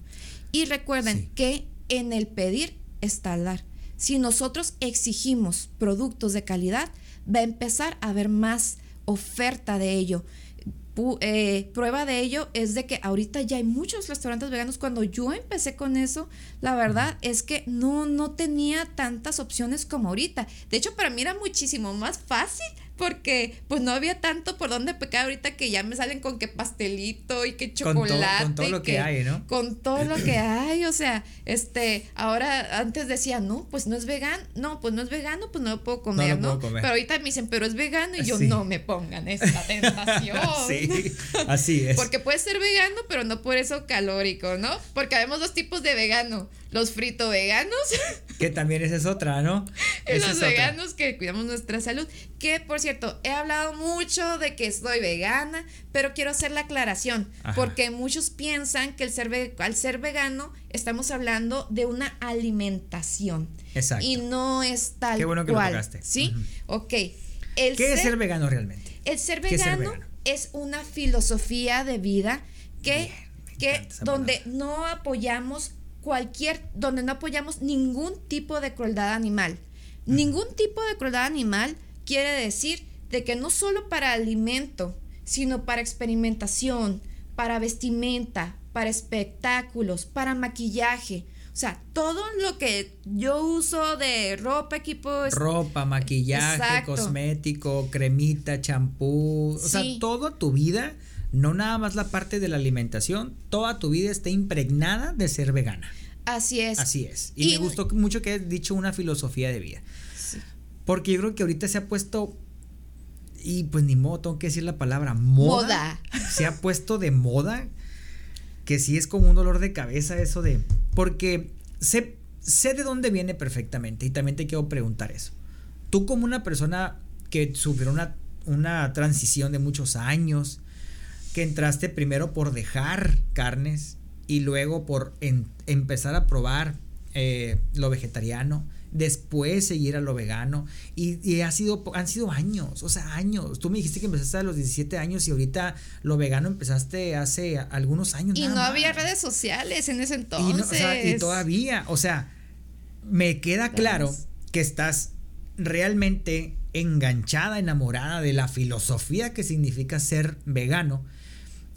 Y recuerden que en el pedir está el dar. Si nosotros exigimos productos de calidad, va a empezar a haber más oferta de ello. Eh, prueba de ello es de que ahorita ya hay muchos restaurantes veganos. Cuando yo empecé con eso, la verdad es que no, no tenía tantas opciones como ahorita. De hecho, para mí era muchísimo más fácil porque pues no había tanto por dónde pecar ahorita que ya me salen con que pastelito y que chocolate. Con, todo lo que, hay, ¿no? Con todo lo que hay, o sea, este, ahora antes decía, no, pues no es vegano, no, pues no es vegano, pues no lo puedo comer, ¿no? Pero ahorita me dicen, pero es vegano y yo no me pongan esta tentación. sí, así es. Porque puede ser vegano, pero no por eso calórico, ¿no? Porque habemos dos tipos de vegano los frito veganos. Que también esa es otra, ¿no? y los veganos que cuidamos nuestra salud. Que por cierto, he hablado mucho de que soy vegana, pero quiero hacer la aclaración, porque muchos piensan que el ser al ser vegano estamos hablando de una alimentación. Exacto. Y no es tal Qué bueno que cual. Lo ¿Sí? Ok. El ¿Qué es ser vegano realmente? El ser vegano, es, una filosofía de vida que, que donde no apoyamos cualquier, donde no apoyamos ningún tipo de crueldad animal. Ningún tipo de crueldad animal quiere decir de que no solo para alimento, sino para experimentación, para vestimenta, para espectáculos, para maquillaje. O sea, todo lo que yo uso de ropa, equipo. Ropa, maquillaje, cosmético, cremita, champú. O sea, toda tu vida no nada más la parte de la alimentación, toda tu vida está impregnada de ser vegana. Así es. Así es. Y, me gustó mucho que hayas dicho una filosofía de vida. Porque yo creo que ahorita se ha puesto, y pues ni modo, tengo que decir la palabra, moda. Se ha puesto de moda, que sí es como un dolor de cabeza eso de, porque sé, sé de dónde viene perfectamente y también te quiero preguntar eso. Tú como una persona que sufrió una, una transición de muchos años, que entraste primero por dejar carnes y luego por empezar a probar eh, lo vegetariano, después seguir a lo vegano y, ha sido, han sido años, o sea, años. Tú me dijiste que empezaste a los 17 años y ahorita lo vegano empezaste hace algunos años. Y no había redes sociales en ese entonces. Y, todavía, o sea, me queda claro que estás realmente enganchada, enamorada de la filosofía que significa ser vegano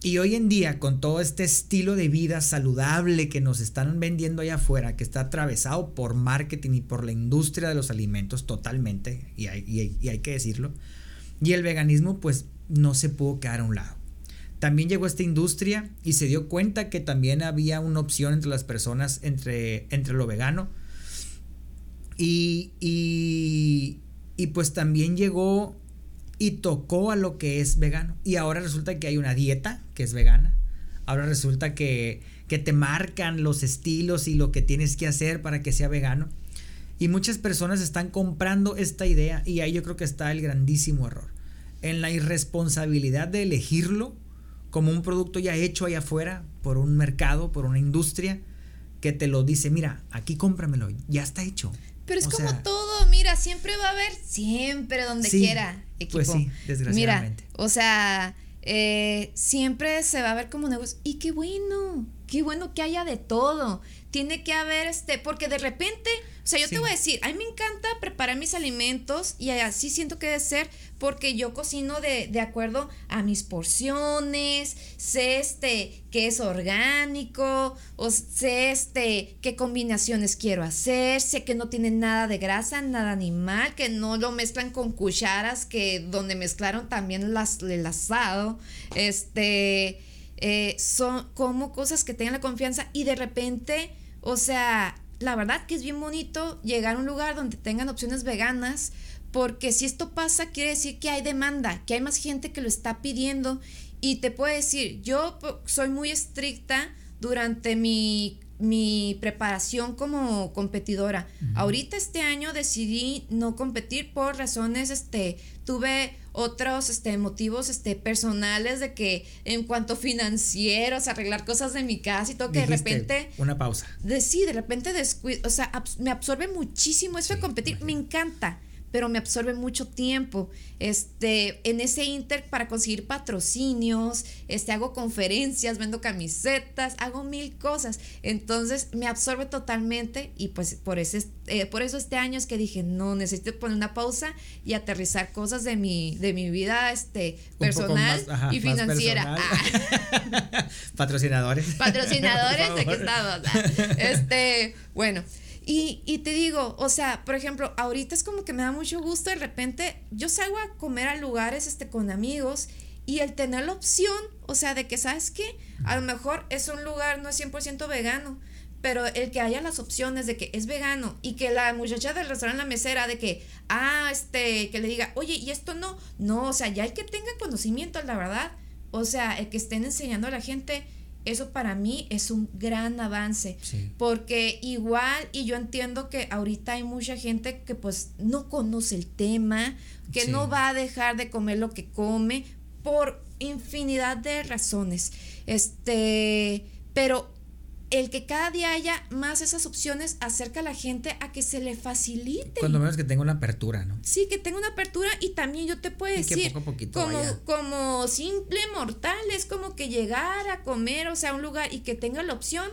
y hoy en día, con todo este estilo de vida saludable que nos están vendiendo allá afuera, que está atravesado por marketing y por la industria de los alimentos totalmente, y hay, que decirlo, y el veganismo pues no se pudo quedar a un lado. También llegó esta industria y se dio cuenta que también había una opción entre las personas entre, entre lo vegano. Y, y pues también llegó y tocó a lo que es vegano. Y ahora resulta que hay una dieta que es vegana. Ahora resulta que, que te marcan los estilos y lo que tienes que hacer para que sea vegano. Y muchas personas están comprando esta idea y ahí yo creo que está el grandísimo error. En la irresponsabilidad de elegirlo como un producto ya hecho allá afuera por un mercado, por una industria que te lo dice, mira, aquí cómpramelo, ya está hecho. Pero es como todo, mira, siempre va a haber, siempre donde quiera, equipo. Pues sí, desgraciadamente. Mira, o sea, eh, siempre se va a ver como negocio. Y qué bueno, qué bueno que haya de todo. Tiene que haber este, porque de repente, sea, yo te voy a decir, a mí me encanta preparar mis alimentos y así siento que debe ser porque yo cocino de, de acuerdo a mis porciones, sé este que es orgánico, o sé este qué combinaciones quiero hacer, sé que no tiene nada de grasa, nada animal, que no lo mezclan con cucharas, que donde mezclaron también las, el asado, este eh, son como cosas que tengan la confianza y de repente, o sea, la verdad que es bien bonito llegar a un lugar donde tengan opciones veganas, porque si esto pasa quiere decir que hay demanda, que hay más gente que lo está pidiendo y te puedo decir, yo soy muy estricta durante mi mi preparación como competidora. Ahorita este año decidí no competir por razones, este, tuve otros este, motivos este, personales de que en cuanto financieros, arreglar cosas de mi casa y todo, que de repente... Una pausa. De, sí, de repente descuido, o sea, me absorbe muchísimo eso de competir, me encanta pero me absorbe mucho tiempo. Este, en ese inter para conseguir patrocinios, este, hago conferencias, vendo camisetas, hago mil cosas. Entonces me absorbe totalmente y pues por, ese, eh, por eso este año es que dije, no, necesito poner una pausa y aterrizar cosas de mi, de mi vida este, personal y financiera. Patrocinadores. Patrocinadores, de que estamos. Este, bueno. Y, y, te digo, o sea, por ejemplo, ahorita es como que me da mucho gusto, de repente yo salgo a comer a lugares este, con amigos y el tener la opción, o sea, de que, ¿sabes qué? A lo mejor es un lugar no es 100% vegano, pero el que haya las opciones de que es vegano y que la muchacha del restaurante, la mesera, de que, ah, este, que le diga, oye, ¿y esto no? No, o sea, ya el que tenga conocimiento, la verdad, o sea, el que estén enseñando a la gente, eso para mí es un gran avance. Porque igual, y yo entiendo que ahorita hay mucha gente que pues no conoce el tema, que no va a dejar de comer lo que come por infinidad de razones. Este, pero el que cada día haya más esas opciones acerca a la gente a que se le facilite. Cuando menos que tenga una apertura, ¿no? Sí, que tenga una apertura y también yo te puedo decir, como, como simple mortal, es como que llegar a comer, o sea, a un lugar y que tenga la opción,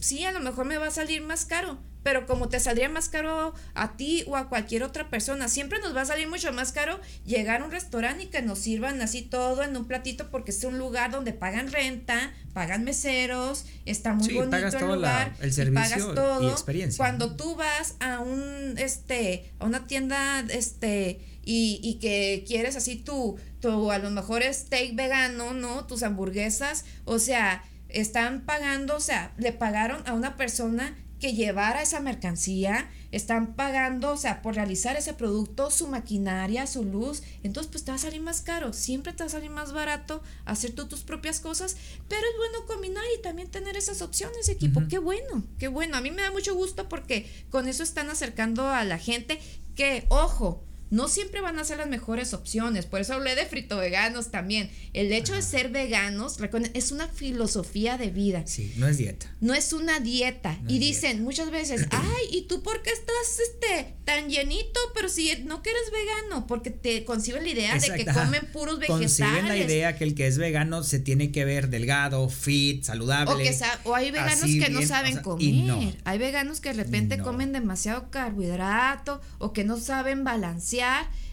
sí, a lo mejor me va a salir más caro, pero como te saldría más caro a ti o a cualquier otra persona, siempre nos va a salir mucho más caro llegar a un restaurante y que nos sirvan así todo en un platito porque es un lugar donde pagan renta, pagan meseros, está muy bonito el lugar, el servicio y todo. experiencia. Cuando tú vas a un este a una tienda este y, y que quieres así tu, tu a lo mejor steak vegano, ¿no? Tus hamburguesas, o sea, están pagando, o sea, le pagaron a una persona que llevara esa mercancía, están pagando, o sea, por realizar ese producto, su maquinaria, su luz, entonces pues te va a salir más caro, siempre te va a salir más barato hacer tú tus propias cosas, pero es bueno combinar y también tener esas opciones, equipo, qué bueno, qué bueno, a mí me da mucho gusto porque con eso están acercando a la gente que, ojo, no siempre van a ser las mejores opciones. Por eso hablé de frito veganos también. El hecho de ser veganos, es una filosofía de vida. Sí, no es dieta. No es una dieta. y dicen muchas veces, ay, ¿y tú por qué estás este, tan llenito? Pero si no que eres vegano, porque te conciben la idea de que comen puros vegetales. Conciben la idea que el que es vegano se tiene que ver delgado, fit, saludable. O, que o hay veganos que no saben comer. Hay veganos que de repente comen demasiado carbohidrato o que no saben balancear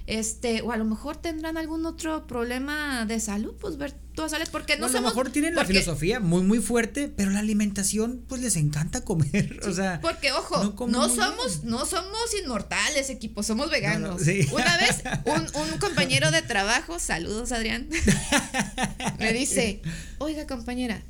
este, o a lo mejor tendrán algún otro problema de salud, pues ver todas sales, porque no, A lo mejor tienen la filosofía muy, muy fuerte, pero la alimentación, pues les encanta comer, o sea. Porque, ojo, no, somos, no somos inmortales, equipo, somos veganos. Una vez, un, un compañero de trabajo, saludos Adrián, me dice, oiga compañera,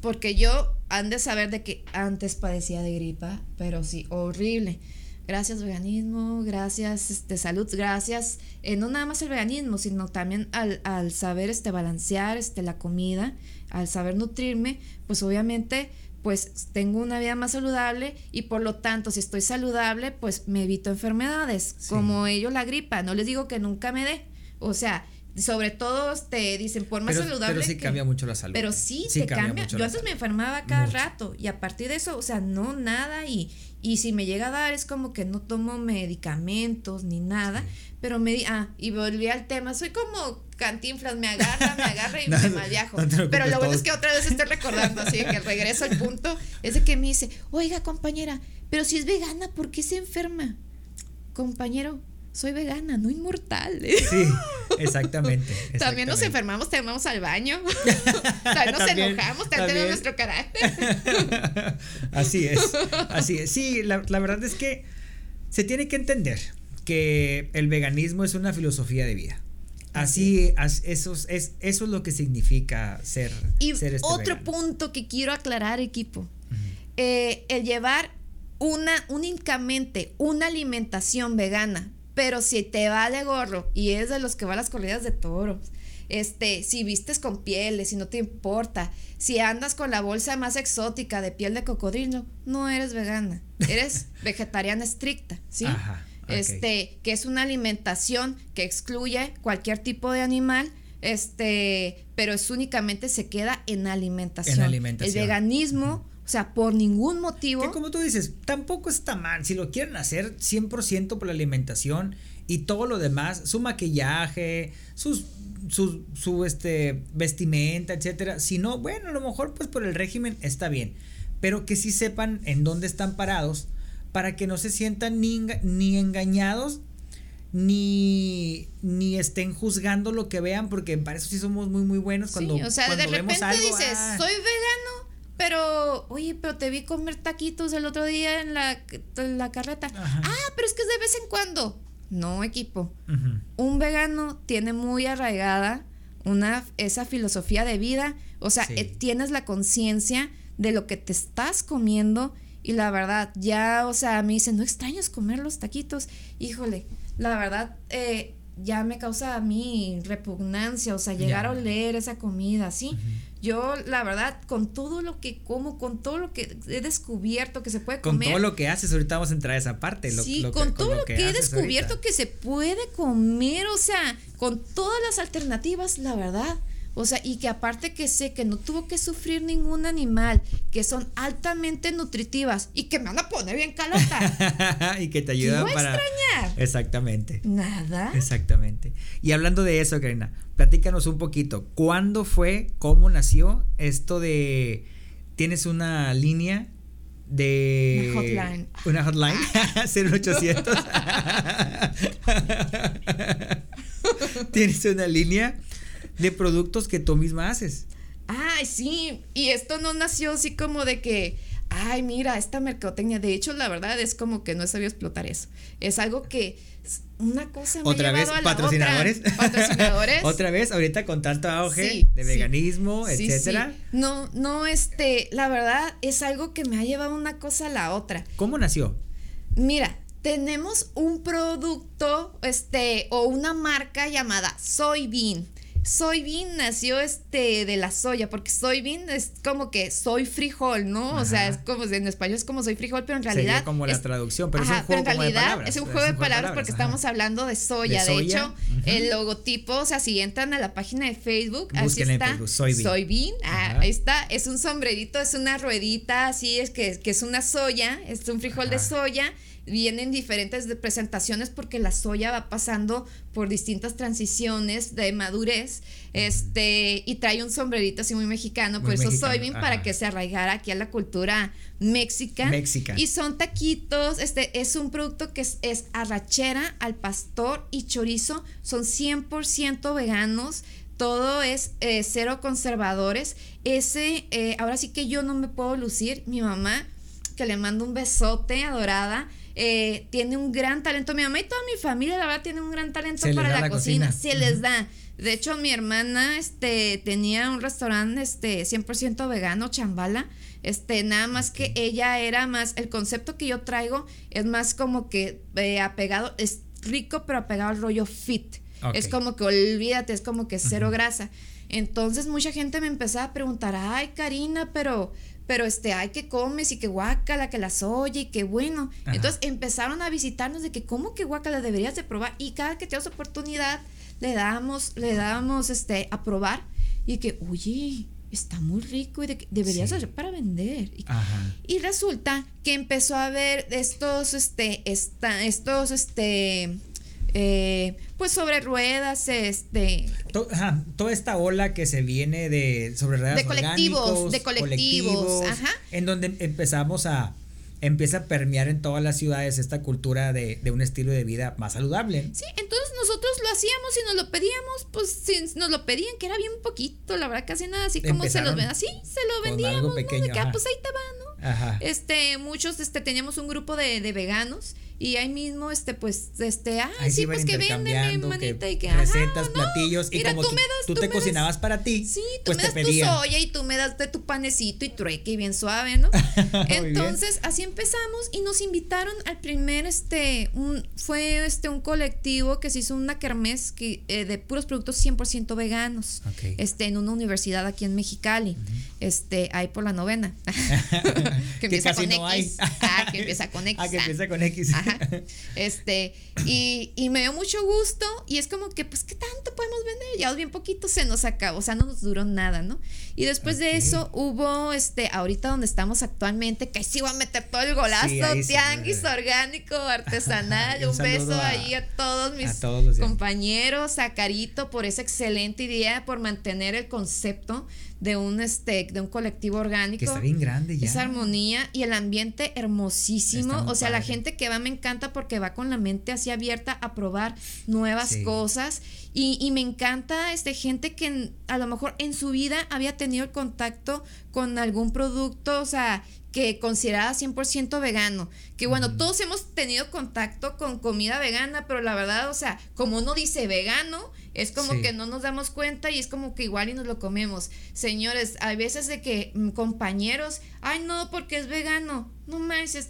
porque yo han de saber de que antes padecía de gripa, pero sí, horrible gracias veganismo, gracias este, salud, gracias, eh, no nada más el veganismo, sino también al, al, saber este, balancear este, la comida, al saber nutrirme, pues obviamente pues tengo una vida más saludable y por lo tanto si estoy saludable pues me evito enfermedades como ello la gripa, no les digo que nunca me dé, o sea, sobre todo te dicen por más saludable. Pero sí cambia mucho la salud. Pero sí, te cambia. Yo antes me enfermaba cada rato y a partir de eso, o sea, no nada y, y si me llega a dar es como que no tomo medicamentos ni nada, pero me ah, y volví al tema, soy como cantinflas, me agarra, me agarra y me malviajo. pero lo bueno es que otra vez estoy recordando, así que regreso al punto, es de que me dice, oiga compañera, pero si es vegana, ¿por qué se enferma? Compañero, soy vegana, no inmortal. Sí, exactamente. También nos enfermamos, te vamos al baño. también nos enojamos, también, tenemos nuestro carácter. así es, así es. Sí, la, verdad es que se tiene que entender que el veganismo es una filosofía de vida. Así, eso, es, eso es lo que significa ser. Y este otro punto que quiero aclarar, equipo. Eh, el llevar una, únicamente una alimentación vegana pero si te vale gorro y es de los que va a las corridas de toros, este, si vistes con pieles, si no te importa, si andas con la bolsa más exótica de piel de cocodrilo, no eres vegana, eres vegetariana estricta, ¿sí? Este, que es una alimentación que excluye cualquier tipo de animal, este, pero es únicamente se queda en alimentación. En alimentación. El veganismo o sea, por ningún motivo. Que como tú dices, tampoco está mal. Si lo quieren hacer 100% por la alimentación y todo lo demás, su maquillaje, sus, su, su este, vestimenta, etcétera. Si no, bueno, a lo mejor pues por el régimen está bien. Pero que sí sepan en dónde están parados para que no se sientan ni, ni engañados ni, ni estén juzgando lo que vean, porque para eso sí somos muy, muy buenos cuando, sí, o sea, de repente dices, ah. soy vegano, pero, oye, pero te vi comer taquitos el otro día en la, la carreta. Ah, pero es que es de vez en cuando. No, equipo. Un vegano tiene muy arraigada una, esa filosofía de vida. O sea, eh, tienes la conciencia de lo que te estás comiendo. Y la verdad, ya, o sea, me dicen, ¿no extrañas comer los taquitos? Híjole, la verdad, eh, ya me causa a mí repugnancia, o sea, llegar a oler esa comida, ¿sí? Yo, la verdad, con todo lo que como, con todo lo que he descubierto que se puede comer. Con todo lo que haces, ahorita vamos a entrar a esa parte. sí, con todo lo que, he descubierto que se puede comer, o sea, con todas las alternativas, la verdad. O sea, y que aparte que sé que no tuvo que sufrir ningún animal, que son altamente nutritivas y que me van a poner bien calota. y que te ayudan para. extrañar? Exactamente. Nada. Exactamente. Y hablando de eso, Karina, platícanos un poquito. ¿Cuándo fue, cómo nació esto de. Tienes una línea de una hotline. Una hotline 0800. Tienes una línea de productos que tú misma haces. Ay, sí, y esto no nació así como de que, ay, mira, esta mercadotecnia, de hecho, la verdad es como que no he sabido explotar eso. Es algo que una cosa me otra vez patrocinadores otra, patrocinadores. Otra vez ahorita con tanto auge de veganismo etcétera no no este la verdad es algo que me ha llevado una cosa a la otra. Cómo nació mira tenemos un producto este o una marca llamada Soybean soybean nació este de la soya, porque soybean es como que soy frijol, ¿no? O sea, es como en español es como soy frijol, pero en realidad. Sería como la traducción, pero es un juego pero en realidad de palabras. es un juego de palabras, porque estamos hablando de soya. De, hecho, el logotipo, o sea, si entran a la página de Facebook, así está. soybean. Ah, ahí está. Es un sombrerito, es una ruedita, así es que, que es una soya, es un frijol de soya vienen diferentes presentaciones porque la soya va pasando por distintas transiciones de madurez este y trae un sombrerito así muy mexicano por eso soybean para que se arraigara aquí a la cultura mexica y son taquitos este es un producto que es, arrachera al pastor y chorizo son 100% veganos todo es eh, cero conservadores. Ese eh, ahora sí que yo no me puedo lucir mi mamá que le mando un besote adorada eh, tiene un gran talento. Mi mamá y toda mi familia, la verdad, tiene un gran talento para la, cocina. Se les da. De hecho, mi hermana este, tenía un restaurante este, 100% vegano, chambala. Este, nada más que ella era más, el concepto que yo traigo es más como que eh, apegado, es rico, pero apegado al rollo fit. Es como que olvídate, es como que cero grasa. Entonces mucha gente me empezaba a preguntar, ay Karina, pero pero este, ay, que comes y que guácala, que las oye y que bueno. Entonces empezaron a visitarnos de que, ¿cómo que guácala deberías de probar? Y cada que tenemos oportunidad, le damos, le damos este, a probar y que, oye, está muy rico y de, deberías hacer para vender. Y, resulta que empezó a ver estos, este, esta, estos, este, eh, pues sobre ruedas, este... toda esta ola que se viene de sobre ruedas de colectivos, de colectivos, ajá. en donde empezamos a empieza a permear en todas las ciudades esta cultura de, de, un estilo de vida más saludable. Sí, entonces nosotros lo hacíamos y nos lo pedíamos, pues si nos lo pedían, que era bien poquito, la verdad casi nada, así como se los ven, así se lo vendíamos, algo pequeño, ¿no? De que, ah, pues ahí te va, ¿no? Ajá. Este, muchos, este, teníamos un grupo de, de veganos y ahí mismo este pues este ay sí pues que véndeme manita y que recetas platillos y como tú, tú, te cocinabas para ti sí tú pues me das tu soya y tú me das de tu panecito y trueque y bien suave no entonces así empezamos y nos invitaron al primer este un fue este un colectivo que se hizo una kermés que, eh, de puros productos 100% veganos este en una universidad aquí en Mexicali este ahí por la novena. Que empieza con X. ah que empieza con X ah que empieza con X Este, y, y, me dio mucho gusto y es como que, pues, ¿qué tanto podemos vender? Ya bien poquito se nos acabó, o sea, no nos duró nada, ¿no? Y después de eso hubo, este, ahorita donde estamos actualmente, que sí va a meter todo el golazo, tianguis orgánico, artesanal, un, beso ahí a todos mis compañeros, a Carito por esa excelente idea, por mantener el concepto de un este de un colectivo orgánico. Que está bien grande ya. Esa armonía y el ambiente hermosísimo. O sea la gente que va me encanta porque va con la mente así abierta a probar nuevas cosas. Y, y, me encanta este gente que a lo mejor en su vida había tenido el contacto con algún producto o sea que considerada 100% vegano. Que bueno, todos hemos tenido contacto con comida vegana, pero la verdad, o sea, como uno dice vegano, es como que no nos damos cuenta y es como que igual y nos lo comemos. Señores, hay veces de que mm, compañeros, ay no, porque es vegano. No manches,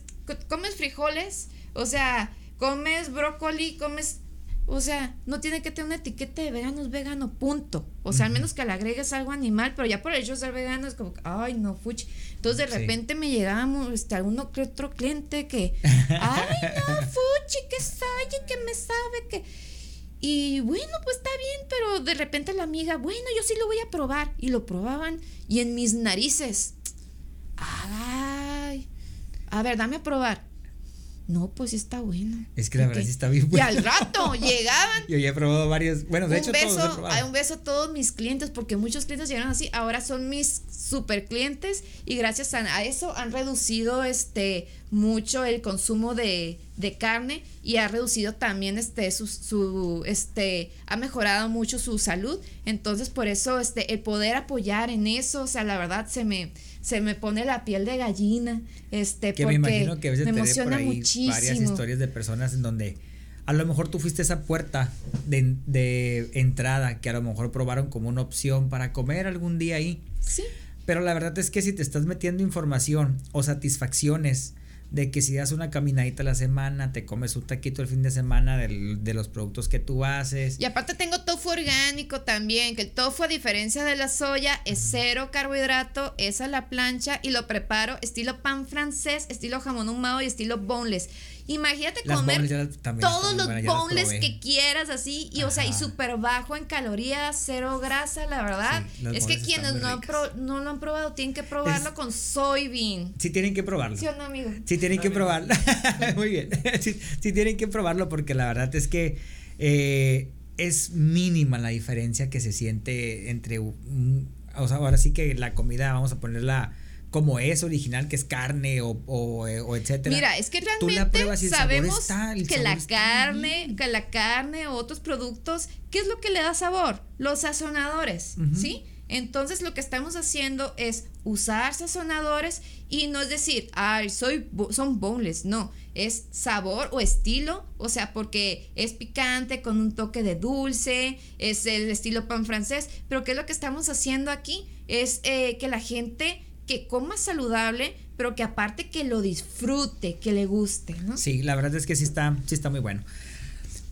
comes frijoles, o sea, comes brócoli, comes o sea, no tiene que tener una etiqueta de vegano, es vegano, punto. O sea, al menos que le agregues algo animal, pero ya por el hecho de ser vegano es como, ay, no, fuchi. Entonces de repente me llegaba este, alguno que otro cliente que, ay, no, fuchi, que sabe, que me sabe, que... Y bueno, pues está bien, pero de repente la amiga, bueno, yo sí lo voy a probar. Y lo probaban y en mis narices, ay, a ver, dame a probar no, pues está bueno. Es que la verdad sí está bien bueno. Y al rato llegaban. Yo ya he probado varios. Bueno, de un hecho, beso, todos Hay un beso a todos mis clientes, porque muchos clientes llegaron así. Ahora son mis super clientes. Y gracias a, eso han reducido este mucho el consumo de, de, carne. Y ha reducido también este su, su, este. ha mejorado mucho su salud. Entonces, por eso, este, el poder apoyar en eso, o sea, la verdad se me se me pone la piel de gallina, este, que porque me imagino que a veces me emociona muchísimo. varias historias de personas en donde a lo mejor tú fuiste esa puerta de, de, entrada que a lo mejor probaron como una opción para comer algún día ahí. Sí. Pero la verdad es que si te estás metiendo información o satisfacciones de que si das una caminadita a la semana, te comes un taquito el fin de semana de los productos que tú haces. Y aparte tengo tofu orgánico también, que el tofu a diferencia de la soya es cero carbohidrato, es a la plancha y lo preparo estilo pan francés, estilo jamón ahumado y estilo boneless. Imagínate comer todos los boneless que quieras así y o sea, y súper bajo en calorías, cero grasa, la verdad. es que quienes no, no, lo han probado tienen que probarlo con soybean. Sí tienen que probarlo. ¿Sí o no, amigo? Sí tienen que probarlo. Muy bien. sí, tienen que probarlo porque la verdad es que eh, es mínima la diferencia que se siente entre o sea, ahora sí que la comida, vamos a ponerla como es original, que es carne o, o, o etcétera. Mira, es que realmente sabemos que la carne, que la carne o otros productos, ¿qué es lo que le da sabor? Los sazonadores, ¿sí? Entonces lo que estamos haciendo es usar sazonadores y no es decir, ay, soy son boneless, no, es sabor o estilo, o sea, porque es picante con un toque de dulce, es el estilo pan francés, pero ¿qué es lo que estamos haciendo aquí? Es eh, que la gente que coma saludable, pero que aparte que lo disfrute, que le guste, ¿no? Sí, la verdad es que sí está, sí está muy bueno.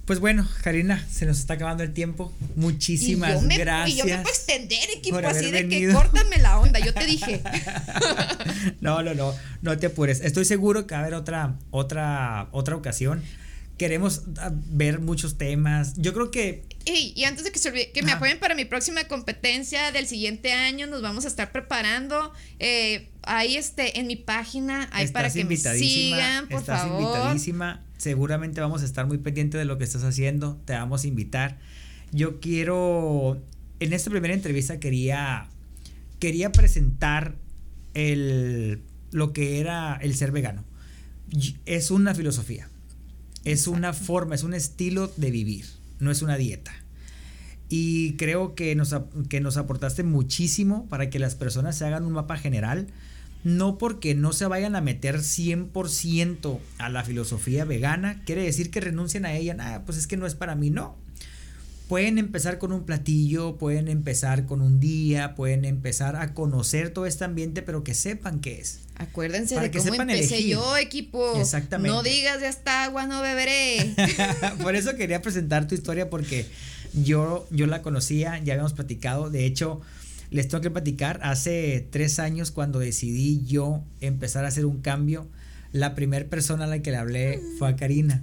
Pues bueno, Karina, se nos está acabando el tiempo. Muchísimas gracias. Y yo me puedo extender, equipo, así de que córtame la onda, yo te dije. no, no, no, no te apures. Estoy seguro que va a haber otra, otra, otra ocasión queremos ah, ver muchos temas. Yo creo que... y antes de que se olvide, que me apoyen para mi próxima competencia del siguiente año, nos vamos a estar preparando. Eh, ahí este, en mi página, ahí para que me sigan, por estás invitadísima. Seguramente vamos a estar muy pendientes de lo que estás haciendo. Te vamos a invitar. Yo quiero, en esta primera entrevista quería, quería presentar el, lo que era el ser vegano. Es una filosofía es una forma, es un estilo de vivir, no es una dieta. Y creo que nos, que nos aportaste muchísimo para que las personas se hagan un mapa general, no porque no se vayan a meter 100% a la filosofía vegana, quiere decir que renuncien a ella, nada, pues es que no es para mí, no. Pueden empezar con un platillo, pueden empezar con un día, pueden empezar a conocer todo este ambiente, pero que sepan qué es. Acuérdense de que cómo empecé yo, equipo. Exactamente. No digas de esta agua no beberé. Por eso quería presentar tu historia porque yo, yo la conocía, ya habíamos platicado. De hecho, les tengo que platicar. Hace tres años, cuando decidí yo empezar a hacer un cambio, la primera persona a la que le hablé fue a Karina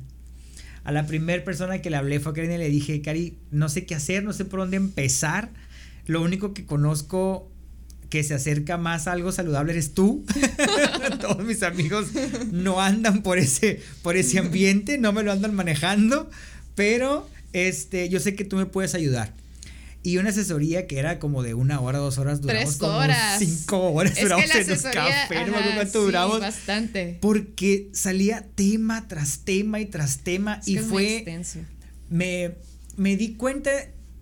a la primera persona que le hablé fue a Karina y le dije, Cari, no sé qué hacer, no sé por dónde empezar. Lo único que conozco que se acerca más a algo saludable eres tú. Todos mis amigos no andan por ese, por ese ambiente, no me lo andan manejando, pero este, yo sé que tú me puedes ayudar y una asesoría que era como de una hora, dos horas, duramos como cinco horas, es duramos en los duramos. bastante. Porque salía tema tras tema y tras tema y fue, me, me di cuenta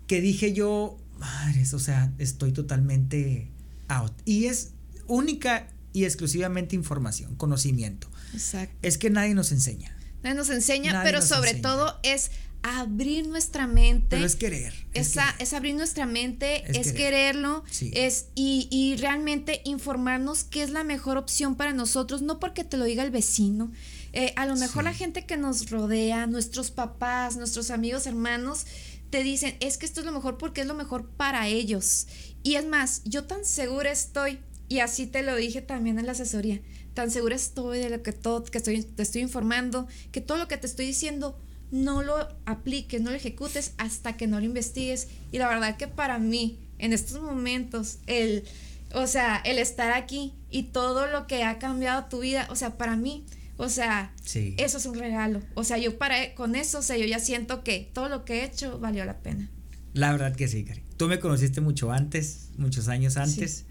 que dije yo, madres, o sea, estoy totalmente out. Y es única y exclusivamente información, conocimiento. Exacto. Es que nadie nos enseña. Nadie nos enseña, pero sobre todo es abrir nuestra mente. Pero es querer. Es, es, abrir nuestra mente, es, quererlo, es y, y, realmente informarnos qué es la mejor opción para nosotros, no porque te lo diga el vecino. Eh, a lo mejor la gente que nos rodea, nuestros papás, nuestros amigos, hermanos, te dicen, es que esto es lo mejor porque es lo mejor para ellos. Y es más, yo tan segura estoy, y así te lo dije también en la asesoría, tan segura estoy de lo que todo que estoy, te estoy informando, que todo lo que te estoy diciendo no lo apliques, no lo ejecutes hasta que no lo investigues. Y la verdad que para mí, en estos momentos, el, o sea, el estar aquí y todo lo que ha cambiado tu vida, o sea, para mí, o sea, eso es un regalo. O sea, yo para con eso, o sea, yo ya siento que todo lo que he hecho valió la pena. La verdad que sí, Cari. Tú me conociste mucho antes, muchos años antes.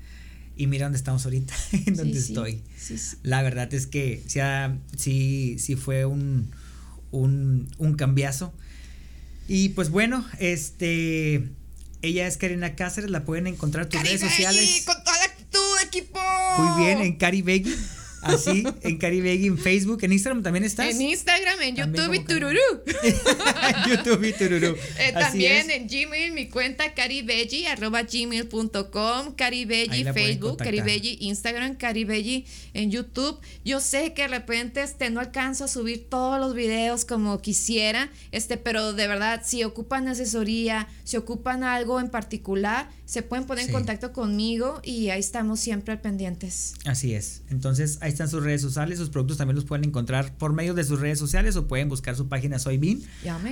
Y mira dónde estamos ahorita, en donde estoy. La verdad es que sí, sí fue un, un, un cambiazo. Y pues bueno, este. Ella es Karina Cáceres, la pueden encontrar en tus redes sociales. Con toda la actitud, equipo. Muy bien, en Cari Así, en Caribegui, en Facebook, en Instagram también estás. En Instagram, en YouTube y Tururú. YouTube y Tururú. Eh, también en Gmail, mi cuenta caribelli, arroba gmail.com, caribelli, Facebook, caribelli, Instagram, caribelli en YouTube. Yo sé que de repente este, no alcanzo a subir todos los videos como quisiera, este, pero de verdad, si ocupan asesoría, si ocupan algo en particular, se pueden poner en contacto conmigo y ahí estamos siempre pendientes. Así es. Entonces, ahí están sus redes sociales, sus productos también los pueden encontrar por medio de sus redes sociales o pueden buscar su página Soy Bean.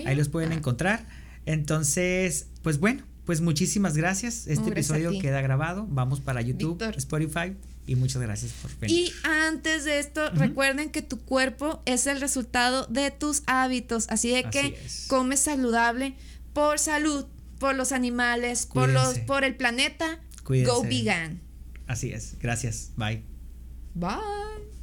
Ahí los pueden encontrar. Entonces, pues bueno, pues muchísimas gracias. Este episodio queda grabado. Vamos para YouTube, Spotify. Y muchas gracias por venir. Y antes de esto, recuerden que tu cuerpo es el resultado de tus hábitos. Así de que come saludable por salud, por los animales, por los, por el planeta. Go vegan. Así es. Gracias. Bye. Bye.